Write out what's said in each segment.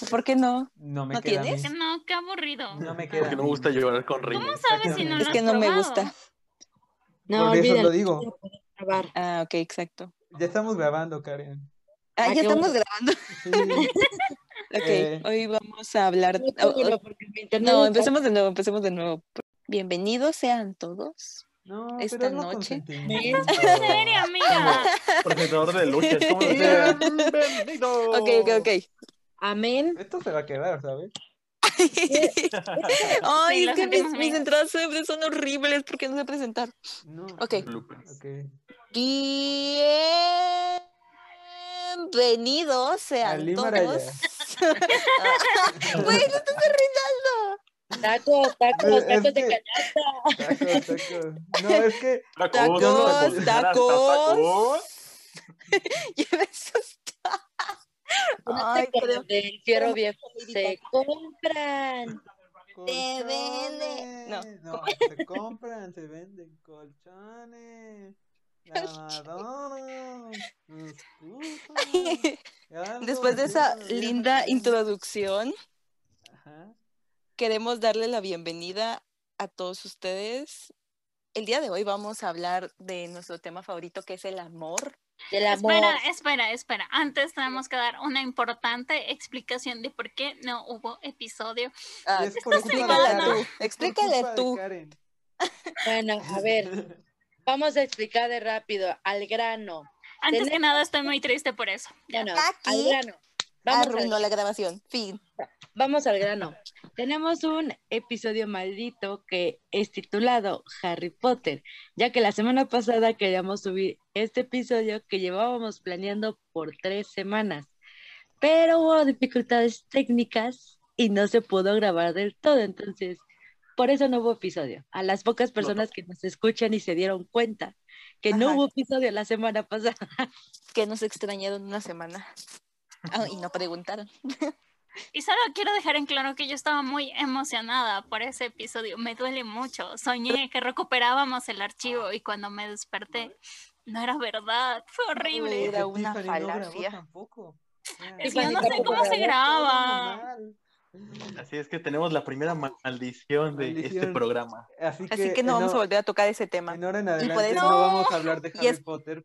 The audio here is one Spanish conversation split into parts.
porque ¿Por qué no? no me ¿No queda a mí. tienes? No, qué aburrido. No me queda. Porque no me gusta llorar con ¿Cómo Reyes. sabes si no lo Es que no me gusta. No, Por eso lo digo. no puedo grabar. Ah, ok, exacto. Ya estamos grabando, Karen. Ah, Ah, ya estamos grabando. Sí. Ok, Eh. hoy vamos a hablar. No, oh, oh, porque no, empecemos de nuevo, empecemos de nuevo. Bienvenidos sean todos. No, Esta pero noche. En serio, amiga. Presentador de luchas. ¿Cómo. Bienvenido. Ok, ok, ok. Amén. Esto se va a quedar, ¿sabes? Ay, Sí, es que mis, entradas siempre son horribles porque no sé presentar. No. Ok. Bienvenidos sean todos. Güey, no estás arruinando. Tacos, tacos, Es tacos de que- canasta. Tacos, tacos. No, es que Tacos, Tacos, tacos. del fierro viejo se compran. Te vende- no. se compran, se venden colchones. Después de esa linda introducción, Ajá. queremos darle la bienvenida a todos ustedes. El día de hoy vamos a hablar de nuestro tema favorito que es el amor. Del amor. Espera, espera, espera. Antes tenemos que dar una importante explicación de por qué no hubo episodio. Ah, Es por tú, explícale tú. Bueno, a ver, vamos a explicar de rápido, al grano. Antes que Tenemos- nada, estoy muy triste por eso. Ya. Bueno, al Aquí grano. Vamos al, Arruinó la grabación. Fin. vamos al grano. Tenemos un episodio maldito que es titulado Harry Potter, ya que la semana pasada queríamos subir este episodio que llevábamos planeando por tres semanas, pero hubo dificultades técnicas y no se pudo grabar del todo, entonces por eso no hubo episodio. A las pocas personas que nos escuchan y se dieron cuenta que no Ajá. hubo episodio la semana pasada. Que nos extrañaron una semana. Ah, y no preguntaron. Y solo quiero dejar en claro que yo estaba muy emocionada por ese episodio. Me duele mucho. Soñé que recuperábamos el archivo y cuando me desperté, no era verdad. Fue horrible. Era una no falacia. tampoco. Es que yo no sé cómo se graba. Así es que tenemos la primera maldición de este programa. Así que, Así que no vamos a volver a tocar ese tema. En ahora en adelante eso- no vamos a hablar de Y Harry es- Potter.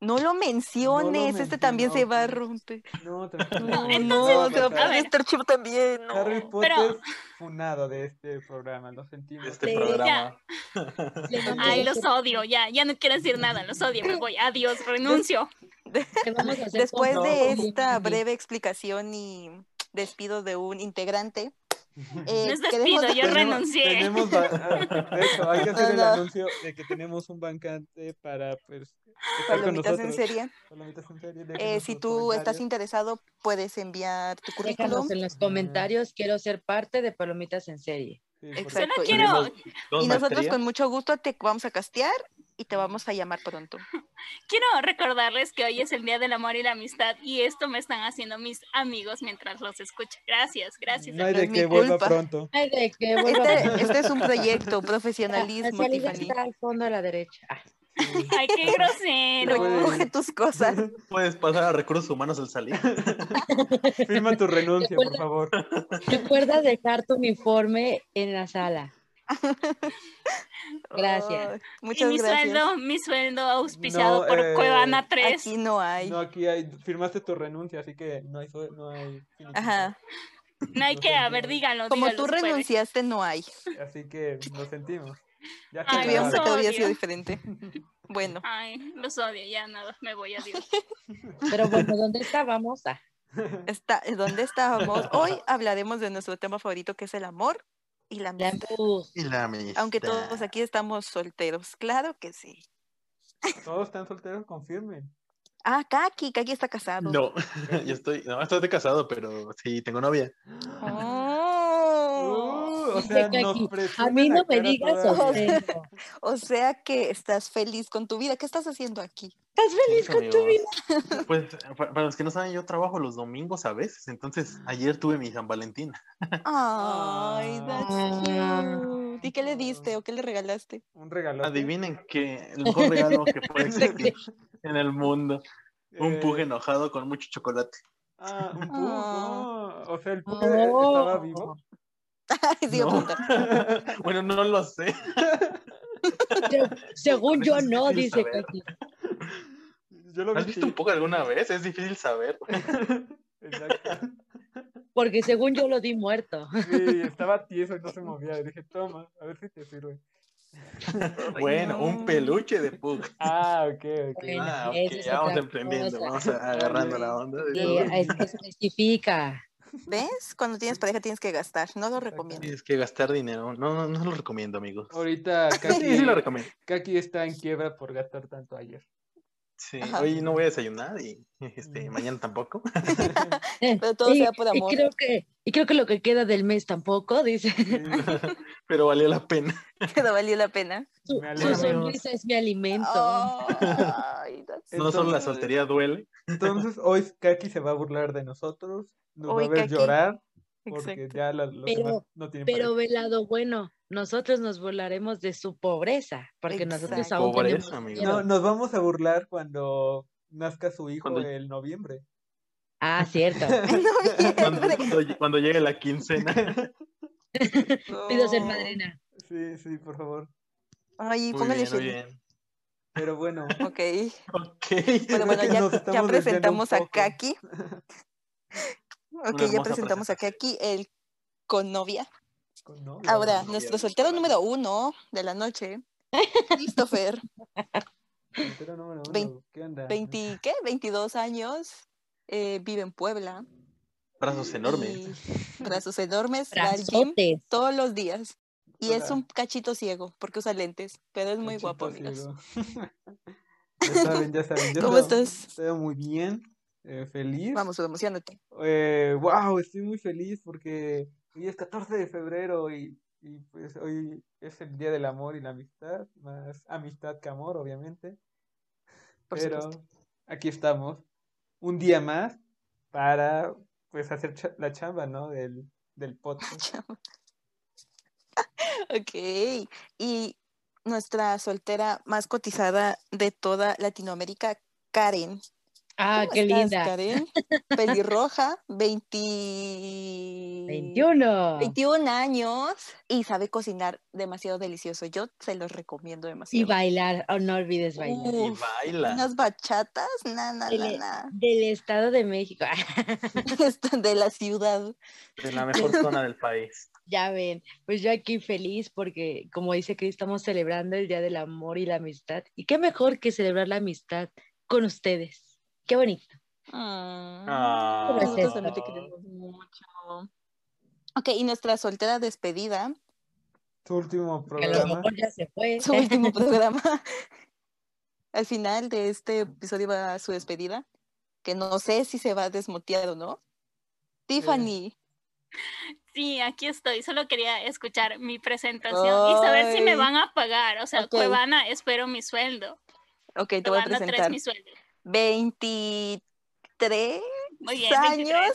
No lo menciones, este también se va a romper. No. No, no, se va a este archivo también. no. Harry Potter Pero- funado de este programa, lo sentimos. De este Sí, programa. Ay, los odio, ya, ya no quiero decir nada, los odio, me voy, adiós, renuncio. ¿Qué vamos a hacer Después con- de esta breve explicación y despido de un integrante, eh, No es queremos- despido, yo Tenemos- renuncié. Tenemos, ah, hecho, hay que hacer el anuncio de que tenemos un bancante para pues, estar palomitas en serie. Palomitas en serie, Eh, si tú estás interesado, puedes enviar tu currículum. Déjanos en los comentarios, quiero ser parte de Palomitas en serie. Sí, Exacto. Quiero, Y nosotros con mucho gusto te vamos a castear y te vamos a llamar pronto. quiero recordarles que hoy es el Día del Amor y la Amistad y esto me están haciendo mis amigos mientras los escucho. Gracias, gracias. No hay no de que vuelva culpa. pronto. Ay, de que vuelva Este, este es un proyecto, La profesionalismo, Tiffany. está al fondo a la derecha. Ah, Ay, qué grosero. Recoge tus cosas. Puedes pasar a recursos humanos al salir. Firma tu renuncia, por favor. Recuerda dejar tu uniforme en la sala. Gracias. Y muchas mi gracias. sueldo, mi sueldo auspiciado No, por eh, Cuevana 3. Aquí no hay. No, aquí hay, firmaste tu renuncia, así que no hay, no hay. Ajá. No hay que, a ver, díganlo. Como díganlo, tú renunciaste, no hay. Así que lo sentimos. Ya Si Ay, los que hubiera sido odio. diferente. Bueno, Ay, los odio, ya nada, me voy, adiós. Pero bueno, ¿dónde estábamos? Ah, está, ¿dónde estábamos? Hoy hablaremos de nuestro tema favorito que es el amor y la la amistad. luz. Y la amistad. Aunque todos aquí estamos solteros, claro que sí. Todos están solteros, confirmen. Ah, Kaki, Kaki está casado. No, yo estoy, no, estoy casado, pero sí, tengo novia. Oh. O sea, nos A mí no me digas. O sea que estás feliz con tu vida. ¿Qué estás haciendo aquí? ¿Estás feliz Sí, con tu vida? Pues pa- para los que no saben, yo trabajo los domingos a veces, entonces ayer tuve mi San Valentín. Ay, that's cute. ¿Y qué le diste o qué le regalaste? Un regalo. Adivinen que el mejor regalo que puede existir en el mundo, un Eh, pug enojado con mucho chocolate. Ah, un pug. Ah. oh. O sea, el pug Oh. estaba vivo. Sí, No. bueno, no lo sé. Se- según yo no, dice. Katy. Yo lo. ¿Has visto un poco alguna vez? Es difícil saber. Exacto. Porque según yo lo di muerto. Sí, estaba tieso y no se movía. Y dije, toma, a ver si te sirve. bueno, no. un peluche de Pug. Ah, ok, ok. Bueno, Ah, ok, eso es ya vamos emprendiendo, cosa. vamos agarrando la onda. Sí, Ya es que especifica. ¿Ves? Cuando tienes pareja tienes que gastar. No lo recomiendo. Tienes que gastar dinero. No, no, no lo recomiendo, amigos. Ahorita Sí, Kaki, sí lo recomiendo. Kaki está en quiebra por gastar tanto ayer. Sí, Ajá. hoy no voy a desayunar y este, mañana tampoco. Pero todo Y- sea por y amor. creo que y creo que lo que queda del mes tampoco, dice. Pero valió la pena. Pero valió la pena. Su, su sonrisa es mi alimento. Ay, No solo la soltería duele. Entonces hoy Kaki se va a burlar de nosotros, nos Hoy va a ver Kaki. llorar porque Exacto. ya la- los Pero- demás no tienen Pero pareja. velado bueno, nosotros nos burlaremos de su pobreza, porque nosotros aún Pobreza, tenemos. No, nos vamos a burlar cuando nazca su hijo Cuando- el noviembre. Ah, cierto. Cuando, cuando- cuando llegue la quincena. Pido ser madrina. Sí, sí, por favor. Ay, Muy póngale bien, muy bien. Pero bueno, Ok. Ok. Bueno, bueno, ya, presentamos a. Kaki. Ok, ya presentamos a Kaki, el con novia. Ahora, ¿no? nuestro soltero número uno de la noche, Christopher, Soltero número uno, Vein- ¿qué onda? 20, ¿qué? 22 años, eh, vive en Puebla. Brazos enormes. Brazos enormes, va al gym todos los días. Y es un cachito ciego, porque usa lentes, pero es muy Cachito guapo, amigos. ya saben, ya saben. Yo ¿Cómo estoy- estás? Estoy muy bien, eh, feliz. Vamos, emocionate. Eh, wow, estoy muy feliz porque hoy es 14 de febrero y, y pues hoy es el Día del Amor y la Amistad, más amistad que amor, obviamente. Por Pero supuesto. aquí estamos, un día más para pues hacer la chamba, ¿no? Del, del podcast. Ok. Y nuestra soltera más cotizada de toda Latinoamérica, Karen. Ah, ¿Cómo qué estás, linda. Karen? Pelirroja, 20... 21. 21 años y sabe cocinar demasiado delicioso. Yo se los recomiendo Y demasiado. bailar, oh, no olvides bailar. Y baila. Unas bachatas, na, na, na, Dele. na. Del Estado de México. Esto de la ciudad. En la mejor zona del país. Ya ven, pues yo aquí feliz porque, como dice Cris, estamos celebrando el Día del Amor y la Amistad. Y qué mejor que celebrar la amistad con ustedes. Qué bonito. Ah. Nosotros también te queremos mucho. Ok, y nuestra soltera despedida, Tu último Que a lo programa. mejor ya se fue. su último programa. Al final de este episodio va su despedida, que no sé si se va a desmotear o no. Tiffany. Sí, aquí estoy. Solo quería escuchar mi presentación y saber si me van a pagar. O sea, Ok. Cuevana, espero mi sueldo. Ok, te voy a Cuevana 3 presentar. mi sueldo. 23 Muy bien, años, 23.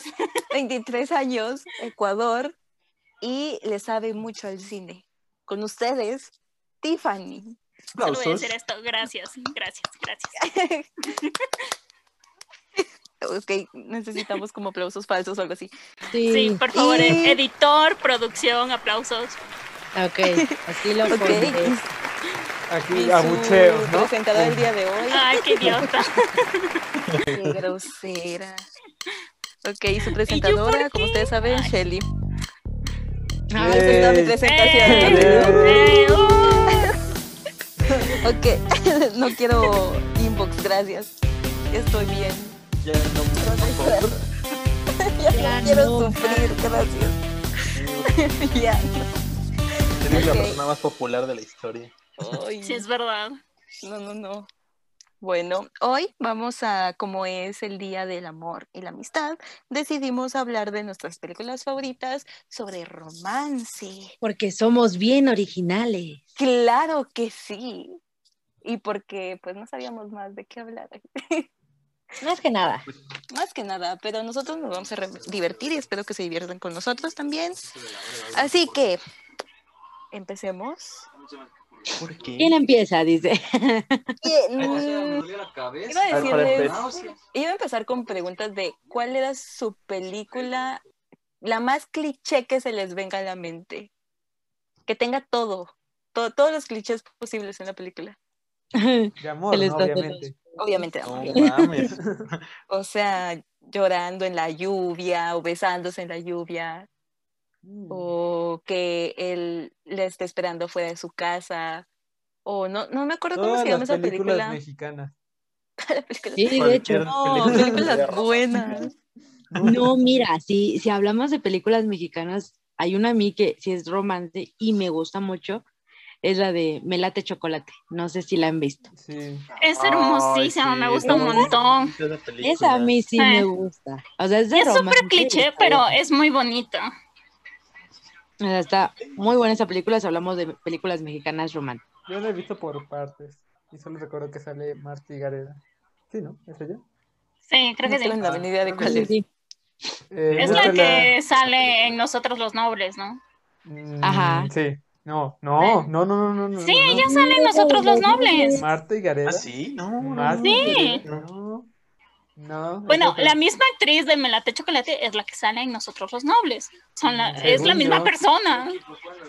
23 años, Ecuador, y le sabe mucho al cine. Con ustedes, Tiffany. Solo voy a hacer esto. Gracias, gracias, gracias. ok, necesitamos como aplausos falsos o algo así. Sí, Sí, por favor, Y- editor, producción, aplausos. ok, así lo Ok, pondré. Aquí y abucheos, ¿no? presentador del día de hoy. Ay, qué idiota. Qué grosera. Ok, y su presentadora, como ustedes saben. Shelly. Ah, Esa es toda mi Yay. presentación. Eh, eh, uh. Ok, no quiero inbox, gracias. Estoy bien. Ya no, por. Ya, Ya no quiero no, sufrir, gracias. ya. Eres la Ok. persona más popular de la historia. Ay, Sí, es verdad. No, no, no. Bueno, hoy vamos a, como es el Día del Amor y la Amistad, decidimos hablar de nuestras películas favoritas sobre romance. Porque somos bien originales. Claro que sí. Y porque pues no sabíamos más de qué hablar. Más que nada. Más que nada, pero nosotros nos vamos a divertir y espero que se diviertan con nosotros también. Así que, empecemos. ¿Por qué? ¿Quién empieza? Dice. Mm. Iba a empezar. Náuseas. Iba a empezar con preguntas de cuál era su película, la más cliché que se les venga a la mente. Que tenga todo, to- todos los clichés posibles en la película. De amor, ¿no? obviamente. Obviamente, No. O sea, llorando en la lluvia o besándose en la lluvia Mm. o que él le esté esperando fuera de su casa o no, no me acuerdo cómo se llama esa películas película. mexicanas. La película- Sí, de hecho. No, películas buenas. No, mira, si, si hablamos de películas mexicanas, hay una a mí que sí es romance y me gusta mucho, es la de Me late chocolate. No sé si la han visto. Sí. Es Ay, hermosísima, sí, me gusta un montón. esa a mí sí Sí. me gusta. O sea, es de Es súper cliché, pero es muy bonita. Está muy buena esa película si hablamos de películas mexicanas románticas. Yo la he visto por partes. Y solo recuerdo que sale Marta Gareda. Sí, ¿no? ¿Es ella? Sí, creo No que sí. tengo la menor idea de Ah, cuál Sí, es. sí. Eh, Es la que sale en Nosotros los Nobles, ¿no? Mm, Ajá. Sí. No, no, no, no, no, no. no, Sí, no. ella sale en Nosotros los Nobles. Marta y Gareda. ¿Ah, sí? No, no, Marta no. Sí. No. No. Bueno, la misma actriz de Melate Chocolate es la que sale en Nosotros los Nobles. Son la, es la misma yo. persona.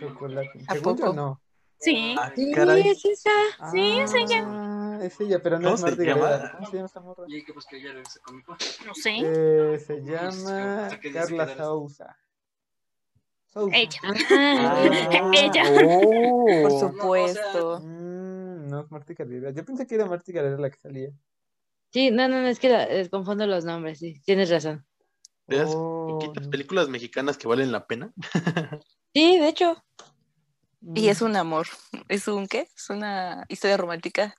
Chocolate. ¿A yo, poco? no. Sí. Ah, Sí, es esa. Sí, es ella. Ah, es ella, pero no ¿Cómo es se Marta llama? Gareda. ¿Cómo se llama esta morra? Y que buscar ya regresa conmigo. No sé. Eh, se llama ¿A qué Carla que Sousa. Sousa. Ella. Ah, Ella. Oh. Por No, supuesto. Mm, no es Marta Gareda. Yo pensé que era Marta Gareda la que salía. Sí, no, no, no, es que la- les confundo los nombres, sí, tienes razón. ¿Veas Oh, poquitas no. películas mexicanas que valen la pena? Sí, de hecho. Y es un amor. ¿Es un qué? Es una historia romántica.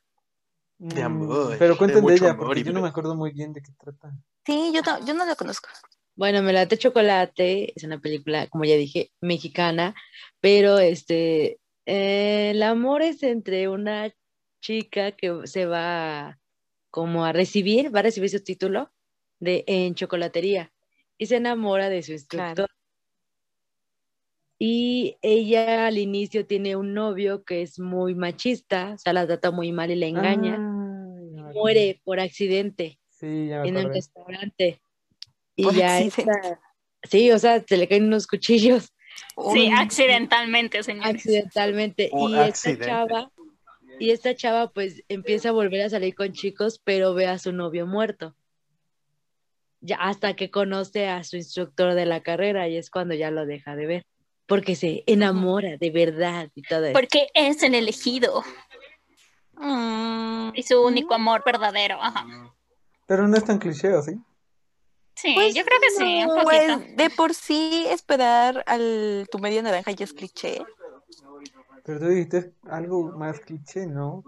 Mm, amor, Pero de cuenten de mucho ella, amor porque yo no me acuerdo muy bien de qué trata. Sí, yo, no- yo no la conozco. Bueno, Me late chocolate es una película, como ya dije, mexicana, pero este, eh, el amor es entre una chica que se va como a recibir, va a recibir su título de en chocolatería y se enamora de su instructor. Claro. Y ella al inicio tiene un novio que es muy machista, o sea, la trata muy mal y la engaña. Muere por accidente acuerdo. Sí, ya me en un acordé. restaurante. Y Por ya esta- sí, o sea, se le caen unos cuchillos Sí, accidentalmente, señores. accidentalmente. Por y esta accidente. chava, y esta chava pues empieza a volver a salir con chicos, pero ve a su novio muerto. Ya hasta que conoce a su instructor de la carrera y es cuando ya lo deja de ver. Porque se enamora de verdad y todo eso. Porque es el elegido Mm, y su único amor verdadero. Ajá. Pero no es tan cliché, ¿o sí? Sí, Pues yo creo que sí, un poquito. Pues de por sí esperar al tu media naranja ya es cliché. Pero tú dijiste algo más cliché, ¿no?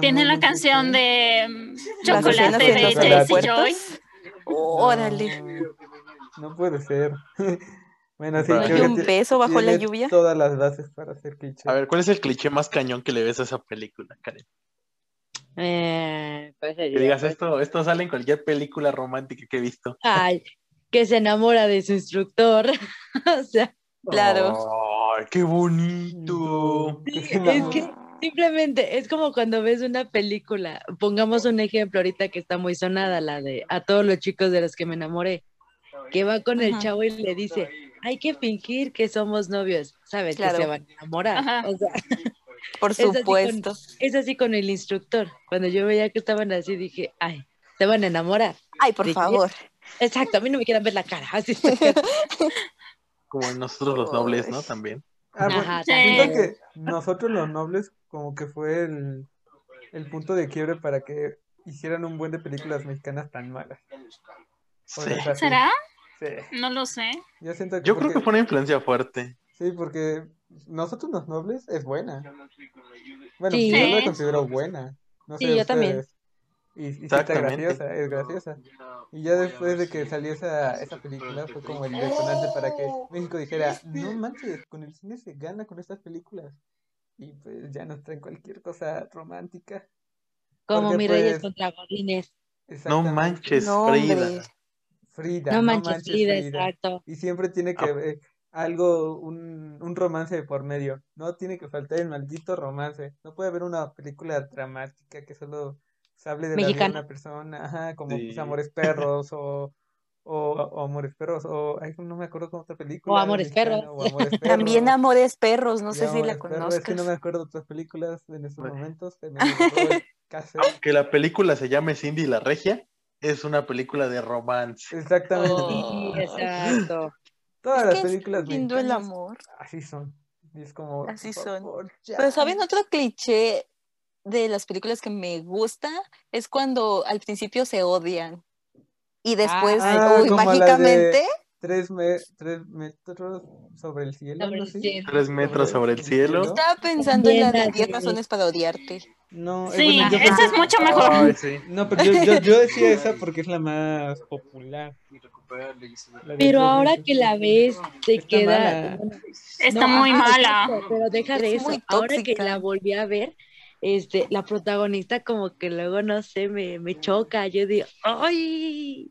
Tiene la canción cliché. de mm, Chocolate de Jaycee Jaycee aeropuertos. Joy. Órale. No, puede ser. bueno, sí, No ¿No creo un beso bajo la lluvia? todas las bases para ser cliché. A ver, ¿cuál es el cliché más cañón que le ves a esa película, Karen? Eh, ¿cuál sería? Que digas, ¿Cuál esto, esto sale en cualquier película romántica que he visto. Ay, que se enamora de su instructor. o sea, Claro. ¡Ay, qué bonito! Sí, es que simplemente es como cuando ves una película. Pongamos un ejemplo ahorita que está muy sonada, la de A todos los chicos de los que me enamoré, que va con el Ajá. chavo y le dice, hay que fingir que somos novios, ¿sabes? Claro. Que se van a enamorar. Ajá. O sea, Por así con- supuesto. es así con el instructor. Cuando yo veía que estaban así, dije, ay, se van a enamorar. Ay, por favor. Exacto, a mí no me quieran ver la cara. Así Como en nosotros los nobles, ¿no? También. Ah, bueno, Ajá, siento que nosotros los nobles como que fue el, el punto de quiebre para que hicieran un buen de películas mexicanas tan malas. ¿O Sí. ¿Será? Sí. No lo sé. Yo siento que Yo creo que fue una influencia fuerte. Sí, porque nosotros los nobles es buena. Bueno, Sí. yo la Sí. considero buena. No Sí, sé yo también. Y, y sí está graciosa, es graciosa. Y ya después de que salió esa, esa película fue como el detonante para que México dijera, no manches, con el cine se gana con estas películas. Y pues ya nos traen cualquier cosa romántica. como Porque, mis reyes pues, contra godines. No manches, No, Frida. Frida, No no manches, Frida, Frida. exacto. Y siempre tiene que Ah. haber algo, un, un romance de por medio. No tiene que faltar el maldito romance. No puede haber una película dramática que solo hable de la Mexicana. una persona, ajá, como pues, Sí. Amores Perros o, o, o Amores Perros o ay, no me acuerdo con otra película. Amores mexicana, Perros. O Amores También Perros, Amores Perros, no y sé si la Amores Perros, Es que no me acuerdo de otras películas en estos Bueno. momentos. También me. Aunque la película se llame Cindy la Regia, es una película de romance. Exactamente. Sí, exacto. Todas Es las que es películas lindo el amor. así son. Y es como, Así son. favor. Pero ¿saben otro cliché de las películas que me gusta? Es cuando al principio se odian y después, Ah, uy, como la de- mágicamente, Tres, me- tres metros sobre el cielo, Sobre el cielo. Tres metros sobre el cielo. estaba pensando en la de También la 10 de- razones para odiarte. No, eh, Sí, bueno, esa pensé- es mucho mejor. Ay, sí. No, pero yo, yo, yo decía esa porque es la más popular. Pero ahora que la ves, te Está queda. mala. Está no, muy mala. pero deja de Es eso. Ahora que la volví a ver, este, la protagonista como que luego no sé, me, me choca. Yo digo, ¡ay!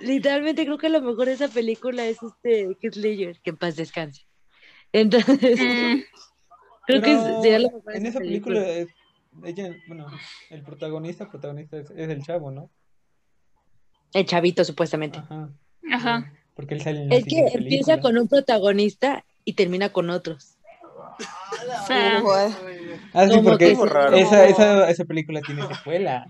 Literalmente creo que lo mejor de esa película es este Heath Ledger, que en paz descanse. Entonces, Mm, creo que sería lo mejor de en esa película, ella, bueno, el protagonista, protagonista es, es el chavo, ¿no? El chavito, supuestamente. Ajá. Ajá. Porque él sale en Es que empieza película. con un protagonista y termina con otros. Ah, sí, como porque que se- raro. esa, esa, esa película tiene secuela.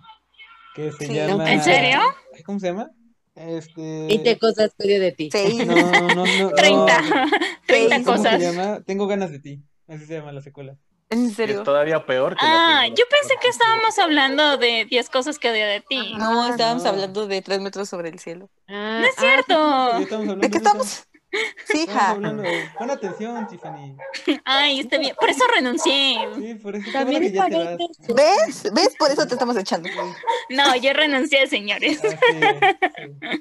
Que se Sí. llama. ¿En serio? ¿Cómo se llama? Este. 20 cosas que odio de ti. No, no, no. 30. no. 30 Seis. ¿Cómo se cosas. llama? Tengo ganas de ti. Así se llama la secuela. ¿En Es serio? todavía peor que la Ah, primera. yo pensé que estábamos hablando de 10 cosas que odio de ti. No, estábamos no. hablando de tres metros sobre el cielo. Ah, No es ah, cierto. Sí, estamos hablando ¿De qué eso. estamos? Sí, Estamos ja. hablando. Pon atención, Tiffany. Ay, está bien. Por eso renuncié. Sí, por eso También bueno que ya te vas. ¿Ves? ¿Ves? Por eso te estamos echando. No, yo renuncié, señores. Ah, sí, sí.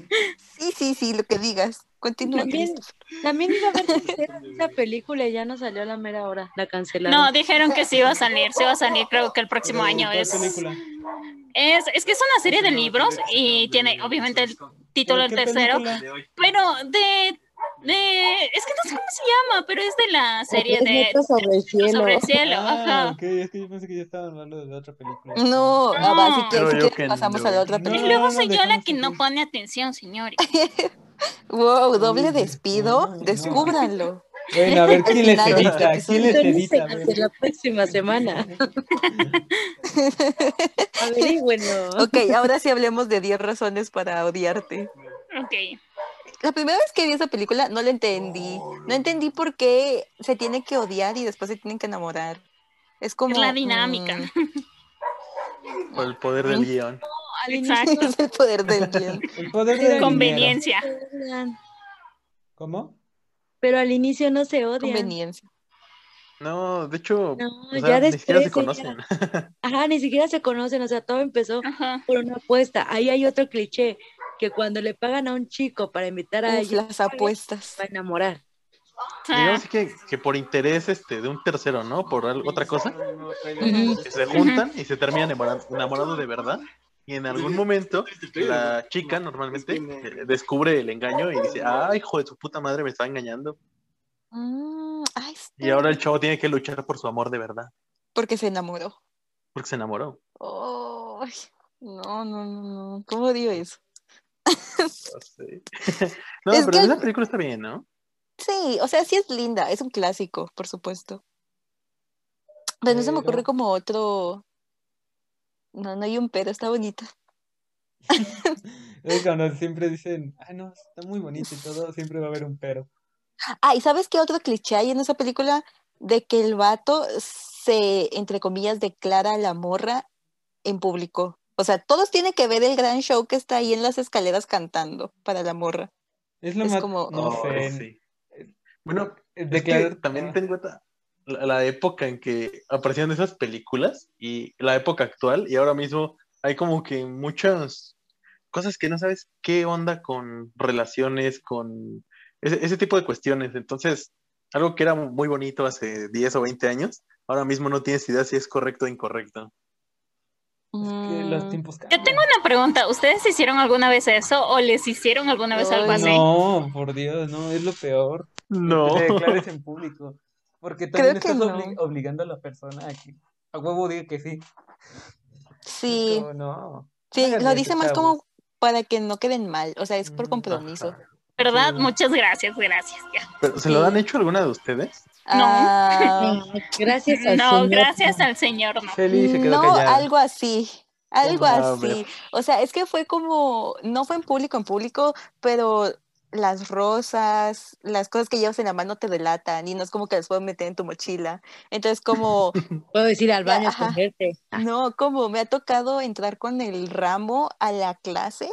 Sí, sí, sí, lo que digas. Continúa, También, también iba a de esa película y ya no salió a la mera hora. La cancelaron. No, dijeron que sí iba a salir. Sí iba a salir, creo que el próximo Pero, año ¿cuál es. película? Es, es que es una serie de libros y tiene obviamente el título ¿Pero el qué tercero, película? pero de, de es que no sé cómo se llama, pero es de la serie de sobre el cielo. sobre el cielo, Ah, ajá. ok, es que yo pensé que ya estaban hablando de otra película. No, ah, va, si No. quieres, si quieres que pasamos no. a la otra No. Y película. luego soy yo la que no pone atención, señores. Wow, doble despido. no, no. Descúbranlo. Bueno, a ver, ¿quién les edita? este ¿Quién les edita? A ver. hasta la próxima semana. Averígüenlo. Ok, ahora sí hablemos de 10 razones para odiarte. Ok. La primera vez que vi esa película no la entendí. No entendí por qué se tiene que odiar y después se tienen que enamorar. Es como... Es la dinámica. mm, Por el poder del guion. Al inicio Exacto. es el poder del bien. El poder del dinero. Conveniencia. ¿Cómo? pero al inicio no se odian. Conveniencia. No, de hecho, No, o sea, ya ni siquiera se después conocen. Ajá, ni siquiera se conocen, o sea, todo empezó Ajá. por una apuesta. Ahí hay otro cliché, que cuando le pagan a un chico para invitar a ella, las apuestas. va a enamorar. Digamos que, que por interés este, de un tercero, ¿no? Por otra cosa, que se juntan y se terminan enamora- enamorados de verdad. Y en algún momento, la chica normalmente eh, descubre el engaño y dice, ah, hijo de su puta madre, me estaba engañando. Mm, ay, Y ahora el chavo tiene que luchar por su amor de verdad, porque se enamoró. porque se enamoró. Ay, no, no, no, no. ¿Cómo digo eso? No, sé. No, Es pero que- esa película está bien, ¿no? Sí, o sea, sí es linda, es un clásico, por supuesto. Pero no se me ocurre como otro. No, no hay un pero, está bonita. Es cuando siempre dicen, ah, no, está muy bonito y todo, siempre va a haber un pero. Ah, ¿y sabes qué otro cliché hay en esa película? De que el vato se, entre comillas, declara a la morra en público. O sea, todos tienen que ver el gran show que está ahí en las escaleras cantando para la morra. Es lo Es más, como- no Ay, sé, sí. Bueno, Es declarar- que también ah, ten en cuenta la, la época en que aparecían esas películas y la época actual y ahora mismo hay como que muchas cosas que no sabes qué onda con relaciones, con ese, ese tipo de cuestiones. Entonces, algo que era muy bonito hace 10 o 20 años, ahora mismo no tienes idea si es correcto o incorrecto. Es que los Mm, Yo tengo una pregunta. ¿Ustedes hicieron alguna vez eso o les hicieron alguna vez algo así? No, por Dios, no, es lo peor. No. Que te declares en público. Porque también Creo estás no. obligando a la persona a que a huevo diga que sí. Sí, Como, no. sí, lo dice más chavos. como para que no queden mal, o sea, es por Mm, compromiso. Ajá. ¿Verdad? Sí. Muchas gracias, gracias. ya. Pero, ¿Se lo han hecho alguna de ustedes? Ah, Gracias al No, señor. gracias al señor, no. Shelly se quedó no, algo así, algo así. O sea, es que fue como, no fue en público, en público, pero las rosas, las cosas que llevas en la mano te delatan y no es como que las puedes meter en tu mochila. Entonces, como, Puedo decir al baño a esconderte. no, como me ha tocado entrar con el ramo a la clase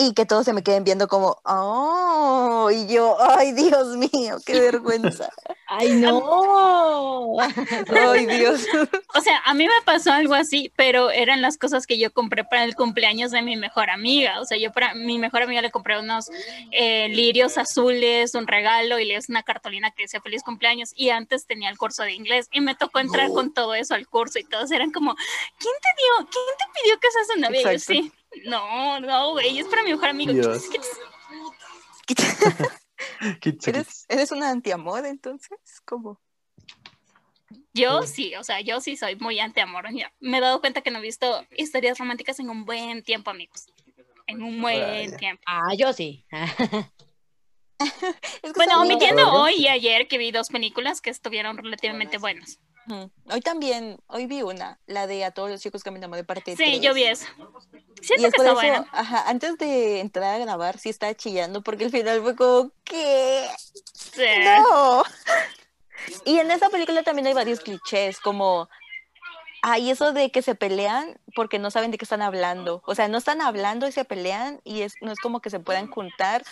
y que todos se me queden viendo como, oh, y yo, ay, Dios mío, qué vergüenza. ¡Ay, no! ay, Dios. O sea, a mí me pasó algo así, pero eran las cosas que yo compré para el cumpleaños de mi mejor amiga. O sea, yo para mi mejor amiga le compré unos eh, lirios azules, un regalo y le hice una cartulina que decía feliz cumpleaños. Y antes tenía el curso de inglés y me tocó entrar con todo eso al curso y todos eran como, ¿quién te dio? ¿Quién te pidió que seas yo, Exacto. sí. No, no, güey, es para mi mejor amigo. Dios. ¿Eres, eres una antiamor, entonces, como. Yo sí, o sea, yo sí soy muy anti-amor. Me he dado cuenta que no he visto historias románticas en un buen tiempo, amigos. En un buen tiempo. Ah, yo sí. Es que Bueno, omitiendo hoy y ayer que vi dos películas que estuvieron relativamente buenas. Hoy también, hoy vi una, la de A todos los chicos que me enamoré parte Sí, yo vi eso. Y Siento es que por está eso, buena. ajá, antes de entrar a grabar sí estaba chillando porque el final fue como, ¿qué? Sí. No. Y en esa película también hay varios clichés, como, hay eso de que se pelean porque no saben de qué están hablando. O sea, no están hablando y se pelean y es, no es como que se puedan juntar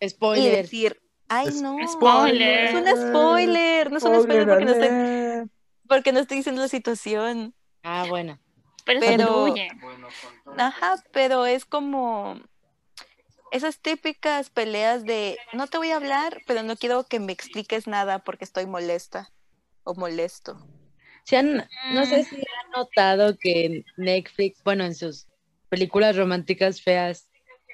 y Spoiler. decir, ay no, Spoiler. es un spoiler, no es un spoiler porque no alert. Porque no estoy diciendo la situación. Ah, bueno. Pero, Pero-. Ajá, pero es como esas típicas peleas de no te voy a hablar, pero no quiero que me expliques nada porque estoy molesta o molesto. ¿Se han- no sé si han notado que en Netflix, bueno, en sus películas románticas feas,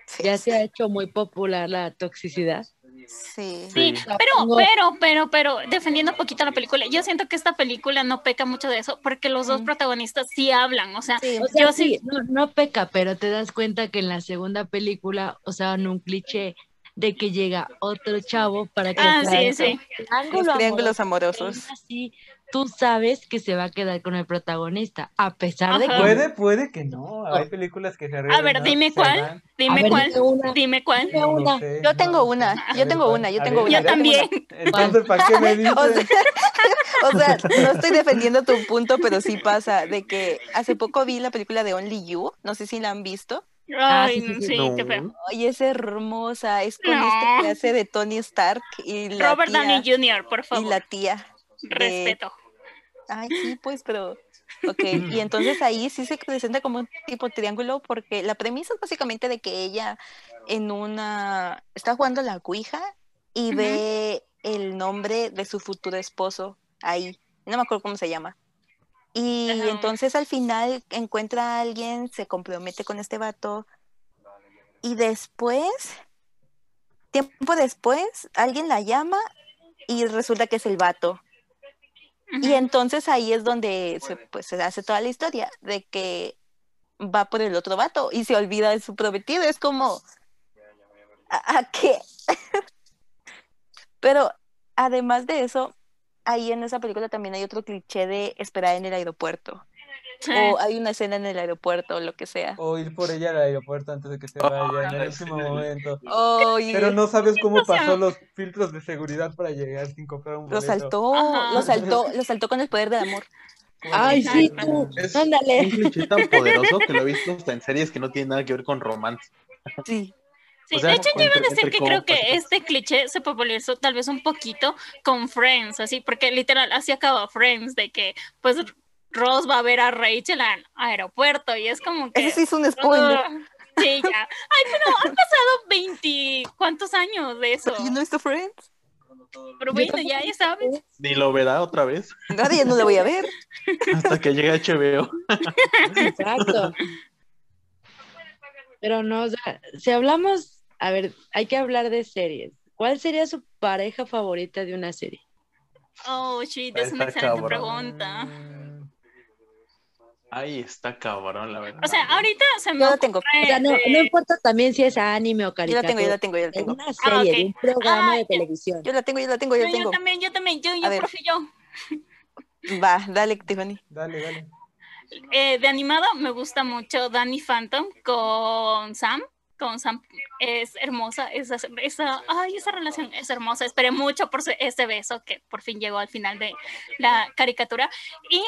Sí, ya se ha hecho muy popular la toxicidad. Sí. Sí, Sí. pero, pero, pero, pero, defendiendo un poquito la película, yo siento que esta película no peca mucho de eso porque los dos Mm. protagonistas sí hablan, o sea, Sí. O sea, Yo sí- sí, no, no peca, pero te das cuenta que en la segunda película usaban un cliché de que llega otro chavo para que Ah, sea sí, sí. Los triángulos amoroso. amorosos. Y así tú sabes que se va a quedar con el protagonista, a pesar de que... Puede, puede que no. Hay películas que se arriesgan. ver, ¿no? dime cuál. A Dime ver, cuál, dime cuál. Dime No Yo tengo una, A yo ver, tengo una, yo A tengo ver, una. Yo también. Entonces, ¿para qué me dices? O sea, o sea, no estoy defendiendo tu punto, pero sí pasa de que hace poco vi la película de Only You, no sé si la han visto. Ah, Ay, sí, sí, sí. sí, No. qué feo. Ay, es hermosa, es con No. este que hace de Tony Stark y la Robert tía, Downey Jr., por y favor. la tía. Respeto. Ay, sí, pues, pero Ok, y entonces ahí sí se presenta como un tipo triángulo porque la premisa es básicamente de que ella en una está jugando la cuija y ve el nombre de su futuro esposo ahí. No me acuerdo cómo se llama. Y Ajá. entonces al final encuentra a alguien, se compromete con este vato y después, tiempo después, alguien la llama y resulta que es el vato. Y entonces ahí es donde se, pues, se hace toda la historia de que va por el otro vato y se olvida de su prometido. Es como, ¿a, a qué? Pero además de eso, ahí en esa película también hay otro cliché de esperar en el aeropuerto. O hay una escena en el aeropuerto o lo que sea. O ir por ella al aeropuerto antes de que se vaya en el último momento. Pero no sabes cómo pasó los filtros de seguridad para llegar sin comprar un lo boleto. saltó, Ajá. lo saltó, lo saltó con el poder del amor. Ay, sí, tú. Es Ándale. un cliché tan poderoso que lo he visto hasta en series que no tienen nada que ver con romance. Sí. Sí, O sea, de hecho, yo iba a decir que creo que este cliché se popularizó tal vez un poquito con Friends, así, porque literal, así acaba Friends, de que pues Ross va a ver a Rachel al aeropuerto y es como que... Ese sí es un spoiler. Sí, ya. Ay, pero han pasado 20, ¿cuántos años de eso? Yo no visto Friends. Pero bueno, ya, ya sabes. Ni lo verá otra vez ya no la voy a ver. hasta que llegue HBO. Exacto. Pero no, o sea, si hablamos, a ver, hay que hablar de series. ¿Cuál sería su pareja favorita de una serie? Oh, shit, es una excelente cabrón. pregunta. Ahí está cabrón, la verdad. O sea, ahorita se me Yo la tengo. ocurre O sea, no, importa también si es anime o Yo la caricatura. tengo, yo la tengo, yo la Es tengo. una serie, ok. de un programa Ah, de televisión. Yo la tengo, yo la tengo, yo la yo tengo. también, yo también, yo, A yo, ver. profe, yo. Va, dale, Tiffany. Dale, dale. Eh, de animado me gusta mucho Danny Phantom con Sam. Con Sam es hermosa, esa, esa, ay, esa relación es hermosa. Esperé mucho por ese beso que por fin llegó al final de la caricatura. Y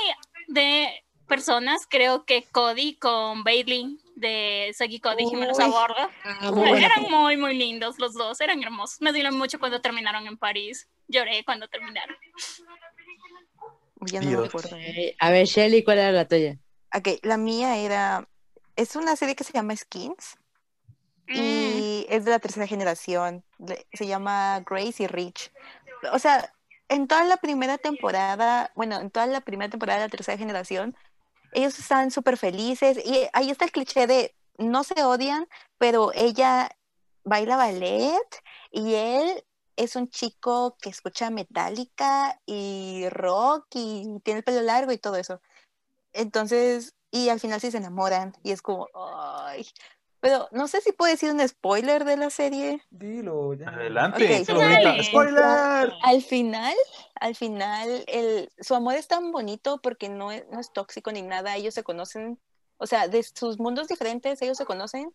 de personas, creo que Cody con Bailey de Sagi Cody Jiménez a bordo. Ah, muy Eran muy, muy lindos los dos, eran hermosos. Me dieron mucho cuando terminaron en París. Lloré cuando terminaron. Ya no me acuerdo. Eh, A ver, Shelly, ¿cuál era la tuya? Ok, la mía era. Es una serie que se llama Skins Mm, y es de la tercera generación. Se llama Grace y Rich. O sea, en toda la primera temporada, bueno, en toda la primera temporada de la tercera generación, ellos están súper felices y ahí está el cliché de no se odian, pero ella baila ballet y él es un chico que escucha metálica y rock y tiene el pelo largo y todo eso. Entonces, y al final sí se enamoran y es como, ay. Pero no sé si puedo decir un spoiler de la serie. Dilo, ya. Adelante, Ok, solo grita, dale. ¡Spoiler! Al final, al final, el, su amor es tan bonito porque no es, no es tóxico ni nada. Ellos se conocen, o sea, de sus mundos diferentes, ellos se conocen.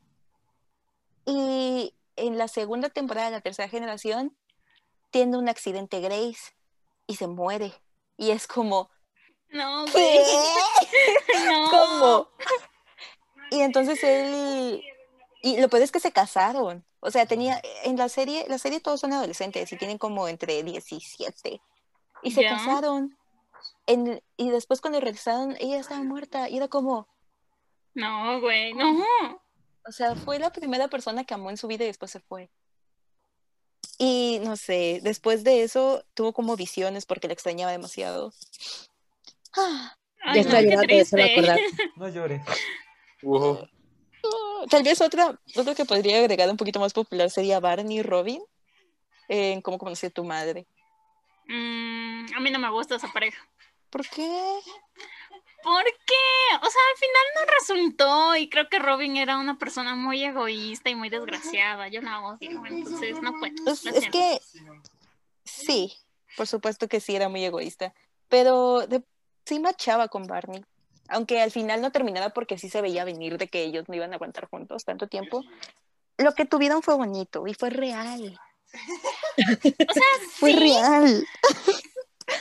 Y en la segunda temporada de la tercera generación, tiene un accidente Grace y se muere. Y es como, No, güey. ¿qué? No. ¿Cómo? Y entonces él, y lo peor es que se casaron. O sea, tenía, en la serie, la serie todos son adolescentes y tienen como entre 17. Y se Ya. casaron. En- y después cuando regresaron, ella estaba muerta. Y era como, No, güey, no. o sea, fue la primera persona que amó en su vida y después se fue. Y no sé, después de eso tuvo como visiones porque le extrañaba demasiado. Ah, Ay, ya no, está qué llorando de solo triste. acordar. No llores. Tal vez otra, otro que podría agregar un poquito más popular sería Barney y Robin en Cómo conocí a tu madre. Mm, a mí no me gusta esa pareja. ¿Por qué? ¿Por qué? O sea, al final no resultó y creo que Robin era una persona muy egoísta y muy desgraciada. Yo la odio, entonces no puedo. Pues, es que sí, por supuesto que sí era muy egoísta, pero de- sí machaba con Barney, aunque al final no terminara porque sí se veía venir de que ellos no iban a aguantar juntos tanto tiempo. Lo que tuvieron fue bonito y fue real. O sea, Fue sí, real.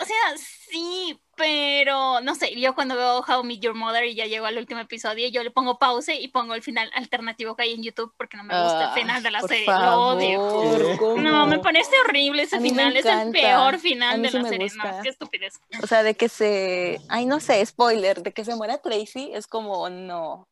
o sea, sí, pero no sé, yo cuando veo How I Met Your Mother y ya llego al último episodio, yo le pongo pause y pongo el final alternativo que hay en YouTube porque no me gusta el final de la serie. Lo odio. No, me parece horrible ese final, es el peor final de sí la serie. gusta. No, qué estupidez. O sea, de que se, ay no sé, spoiler, de que se muera Tracy es como no.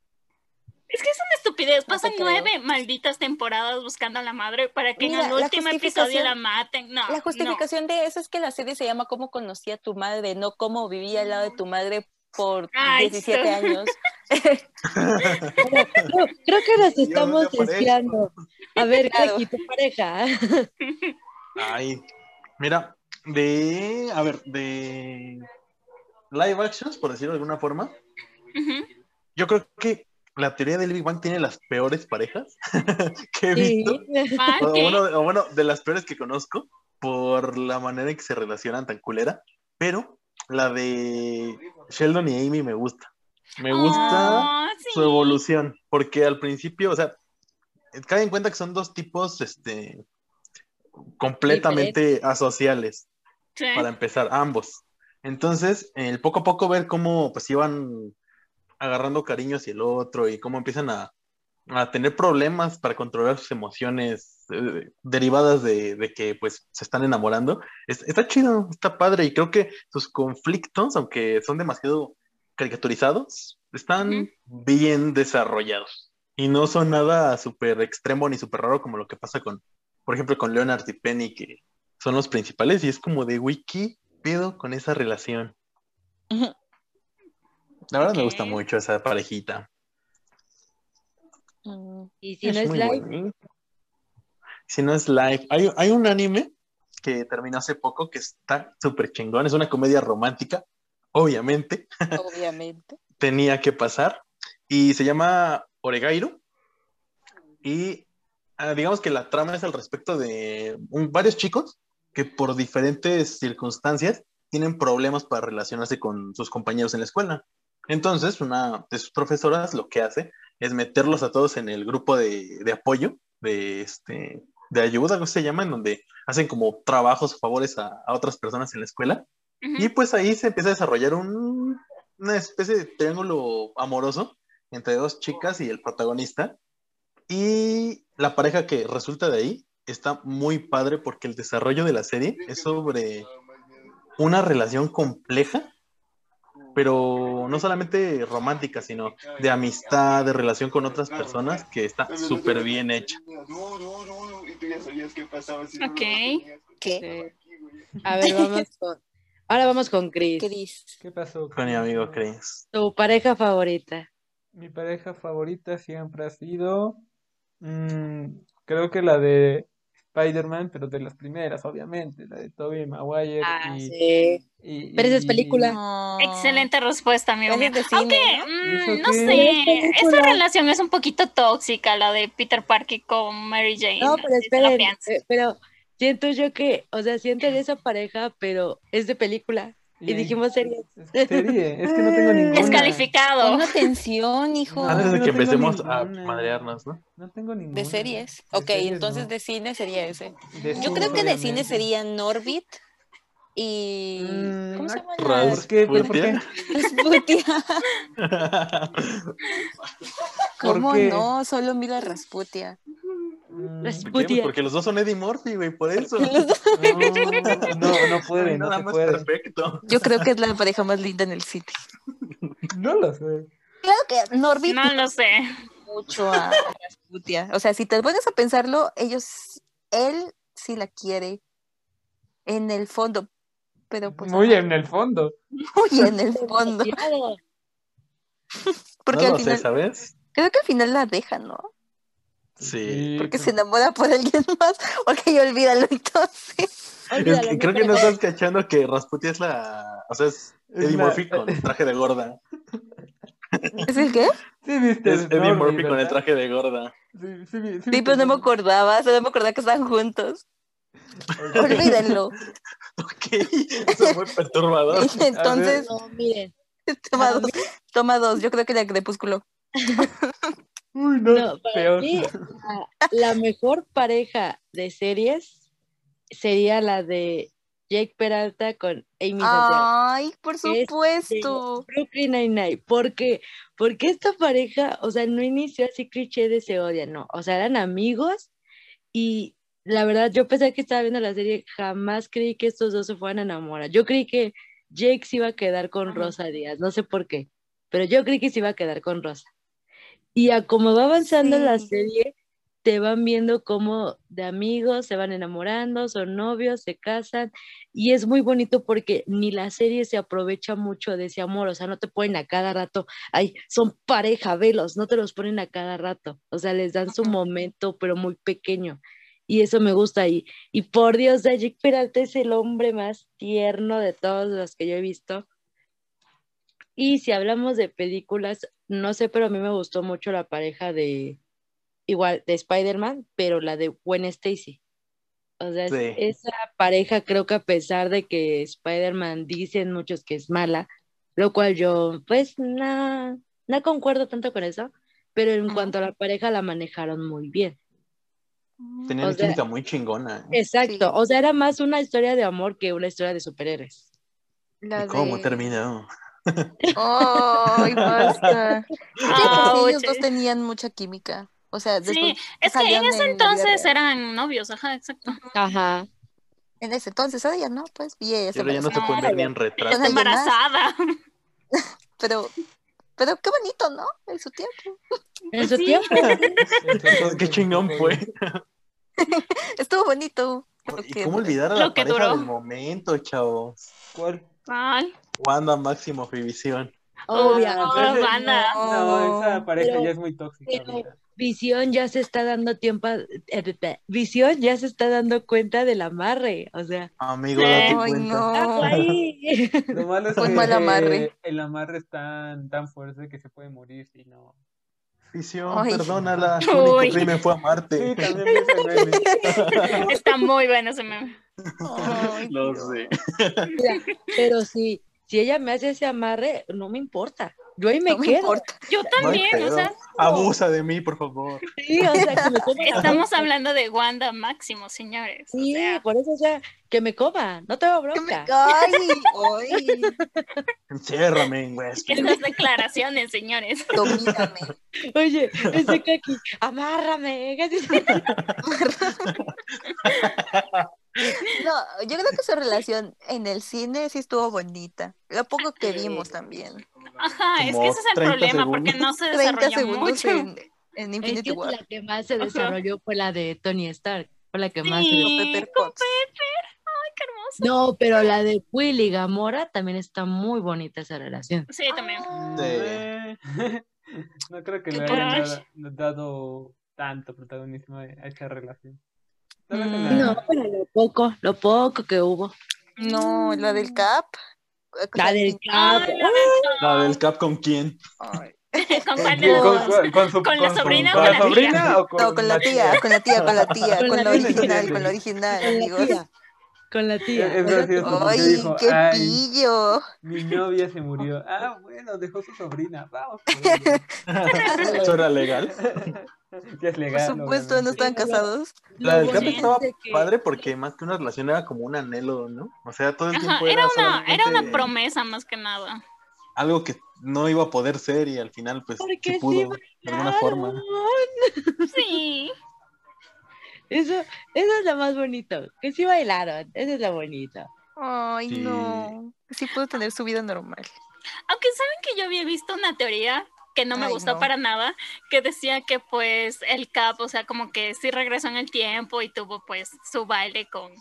Es que es una estupidez. No Pasan creo. nueve malditas temporadas buscando a la madre para que en el la último episodio la maten. No, La justificación de eso es que la serie se llama Cómo conocí a tu madre, no cómo vivía al lado de tu madre por Ay, 17 sí. años. Creo, creo que nos estamos desviando. A ver, Claro. Kaki, tu pareja. Ay, mira, de, a ver, de live actions, por decirlo de alguna forma, yo creo que la teoría del Big Bang tiene las peores parejas que he Sí. visto. Ah, O bueno, o bueno, de las peores que conozco por la manera en que se relacionan tan culera, pero la de Sheldon y Amy me gusta. Me gusta Oh, sí. su evolución, porque al principio, o sea, cae en cuenta que son dos tipos, este, completamente asociales, Sí. para empezar, ambos. Entonces, el poco a poco ver cómo pues iban agarrando cariño hacia el otro y cómo empiezan a, a tener problemas para controlar sus emociones eh, derivadas de, de que pues se están enamorando. Es- está chido, está padre y creo que sus conflictos, aunque son demasiado caricaturizados, están bien desarrollados y no son nada súper extremo ni súper raro como lo que pasa con, por ejemplo, con Leonard y Penny, que son los principales y es como de wiki, pido con esa relación. La verdad me gusta mucho esa parejita. Mm, Y si no es live. Si no es live. Hay, hay un anime que terminó hace poco que está súper chingón. Es una comedia romántica, obviamente. Obviamente. tenía que pasar. Y se llama Oregairo. Y ah, digamos que la trama es al respecto de un- varios chicos que por diferentes circunstancias tienen problemas para relacionarse con sus compañeros en la escuela. Entonces, una de sus profesoras lo que hace es meterlos a todos en el grupo de, de apoyo, de, este, de ayuda, ¿cómo se llama? En donde hacen como trabajos o favores a, a otras personas en la escuela. Y pues ahí se empieza a desarrollar un- una especie de triángulo amoroso entre dos chicas y el protagonista. Y la pareja que resulta de ahí está muy padre porque el desarrollo de la serie es sobre una relación compleja, pero no solamente romántica, sino de amistad, de relación con otras personas, que está súper bien hecha. Ok. ¿Qué? A ver, vamos con. Ahora vamos con Chris. Cris. ¿Qué pasó? Con mi amigo Chris. Tu pareja favorita. Mi pareja favorita siempre ha sido, mm, creo que la de Spider-Man, pero de las primeras, obviamente, la de Tobey Maguire Ah, y, sí. y- Pero esa es película. No. Excelente respuesta, amigo mío. Aunque, ¿no? mm, sé, Es relación es un poquito tóxica, la de Peter Parker con Mary Jane. No, pero esperen, eh, pero siento yo que, o sea, siento de esa pareja, pero es de película. Y y- dijimos series. es serie, es que no tengo ninguna. Descalificado. Pon atención, hijo. Antes es de que empecemos a madrearnos, ¿no? No tengo ninguna. De series. De Ok, series entonces no. de cine sería ese. De Yo cine, creo que de cine sería Norbit y... Mm, ¿Cómo se llama? ¿Por las- qué? ¿Pero por qué? Rasputia. ¿Cómo qué? no? Solo mira Rasputia. Mm. Pues porque los dos son Eddie Murphy, güey, por eso. No, no, no puede, no Nada se más puede. perfecto. Yo creo que es la pareja más linda en el cine. No lo sé. Claro que Norbit No lo sé. mucho a Rasputia. O sea, si te pones a pensarlo, ellos, él sí la quiere en el fondo, pero pues Muy en el fondo. muy en el fondo. Porque no al lo final, sé, ¿sabes? creo que al final la deja, ¿no? Sí. Porque se enamora por alguien más. Ok, olvídalo entonces. Es Olvídalo, que no creo que no estás cachando que Rasputia es la. O sea, es Es Eddie la- Murphy con traje de gorda. ¿Es el qué? Sí, viste. Es Eddie Norby, Murphy con el traje de gorda. Sí, sí, sí, pero no me acordaba, solo me acordaba que estaban juntos. Olvídenlo. Ok, eso es muy perturbador. Entonces, No, miren. toma dos, toma dos. Yo creo que la Crepúsculo. Uy, no, No, para peor. mí, la, la mejor pareja de series sería la de Jake Peralta con Amy Santiago. Ay, por supuesto. Brooklyn Nine-Nine. ¿Por qué? Porque esta pareja, o sea, no inició así cliché de se odian, no. O sea, eran amigos y la verdad, yo pensé que estaba viendo la serie, jamás creí que estos dos se fueran a enamorar. Yo creí que Jake se iba a quedar con. Rosa Díaz, no sé por qué, pero yo creí que se iba a quedar con Rosa. Y a como va avanzando la Sí. serie, te van viendo cómo de amigos se van enamorando, son novios, se casan, y es muy bonito porque ni la serie se aprovecha mucho de ese amor, o sea, no te ponen a cada rato, ay, son pareja, velos, no te los ponen a cada rato, o sea, les dan su momento, pero muy pequeño, y eso me gusta, y, y por Dios, Jake Peralta es el hombre más tierno de todos los que yo he visto, y si hablamos de películas, no sé, pero a mí me gustó mucho la pareja de, igual, de Spider-Man, pero la de Gwen Stacy. O sea, Sí. esa pareja creo que a pesar de que Spider-Man dicen muchos que es mala, lo cual yo, pues, no, no concuerdo tanto con eso, pero en cuanto a la pareja la manejaron muy bien. Tenían O sea- química muy chingona. ¿eh? Exacto, Sí. o sea, era más una historia de amor que una historia de superhéroes. La ¿Y cómo de- terminó? Ay, basta. Sí, Ouch. ellos dos tenían mucha química. O sea, después Sí, es que en ese en entonces eran novios, ajá, exacto. Ajá. En ese entonces, ella no, pues, y ella Y se ahora ya no se ver ni en retrato. está embarazada. Pero, pero qué bonito, ¿no? En su tiempo. En su Sí. tiempo. Qué chingón fue. Estuvo bonito. ¿Y cómo olvidar a Lo la que pareja duró. del momento, chavos? ¿Cuál? ¿Cuál? Wanda Máximo. Oh, pero ese- banda. No, esa pareja Pero- ya es muy tóxica. pero-. Visión ya se está dando tiempo, a- eh, Visión ya se está dando cuenta del amarre, o sea, Amigo, date Ay, cuenta. no. Lo malo es Un que mal amarre. el amarre es tan, tan fuerte que se puede morir si no. Visión, Ay. perdónala. Tu Uy. único crimen fue Sí, amarte. también ese meme. Está muy bueno ese meme. Ay, Lo sé. Mira, pero si, si ella me hace ese amarre, no me importa. Yo ahí me No quedo. importa. Yo No también, o sea, Abusa de mí, por favor. Sí, o sea, que me estamos hablando de Wanda Máximo, señores. O Sí, sea, por eso, o sea, que me coma, no tengo Que me- bronca. Ay, ay, Enciérrame en West. estas declaraciones, señores. domíname. Oye, ese kaki, amárrame. No, yo creo que su relación en el cine sí estuvo bonita. Lo poco que vimos también. Ajá, es que ese es el 30 problema, porque no se 30 desarrolla segundos mucho. en, en Es Infinity que War. la que más se Ajá. desarrolló fue la de Tony Stark. Fue la que más se. Con Pepper con Potts. Qué hermoso. No, pero la de Quill y Gamora también está muy bonita esa relación. Sí, también. Eh, No creo que le hayan dado, dado tanto protagonismo a esa relación. Mm. No, pero lo poco, lo poco que hubo. No, la del Cap. La del Cap. la La del Cap con quién. Ay. ¿Con ¿Con, la sobrina con o la con la sobrina tía? o con, No, con la tía, con la tía, con la tía, Con con la original, con la original, Con amigos. Con la tía. Es gracioso. porque Ay, dijo, qué "Ay". pillo. Mi novia se murió. Ah, bueno, dejó su sobrina. Vamos. Eso era legal. es Por supuesto, no estaban casados. La del Cap estaba que- padre porque más que una relación era como un anhelo, ¿no? O sea, todo el Ajá, tiempo era era, una, era una solamente promesa más que nada. algo que no iba a poder ser y al final pues sí pudo de alguna forma. Sí. Eso, eso es lo más bonito. Que sí bailaron. Eso es lo bonito. Ay, Sí. no. Sí pudo tener su vida normal. Aunque saben que yo había visto una teoría que no me Ay, gustó no. para nada, que decía que pues el Cap, o sea, como que sí regresó en el tiempo y tuvo pues su baile con,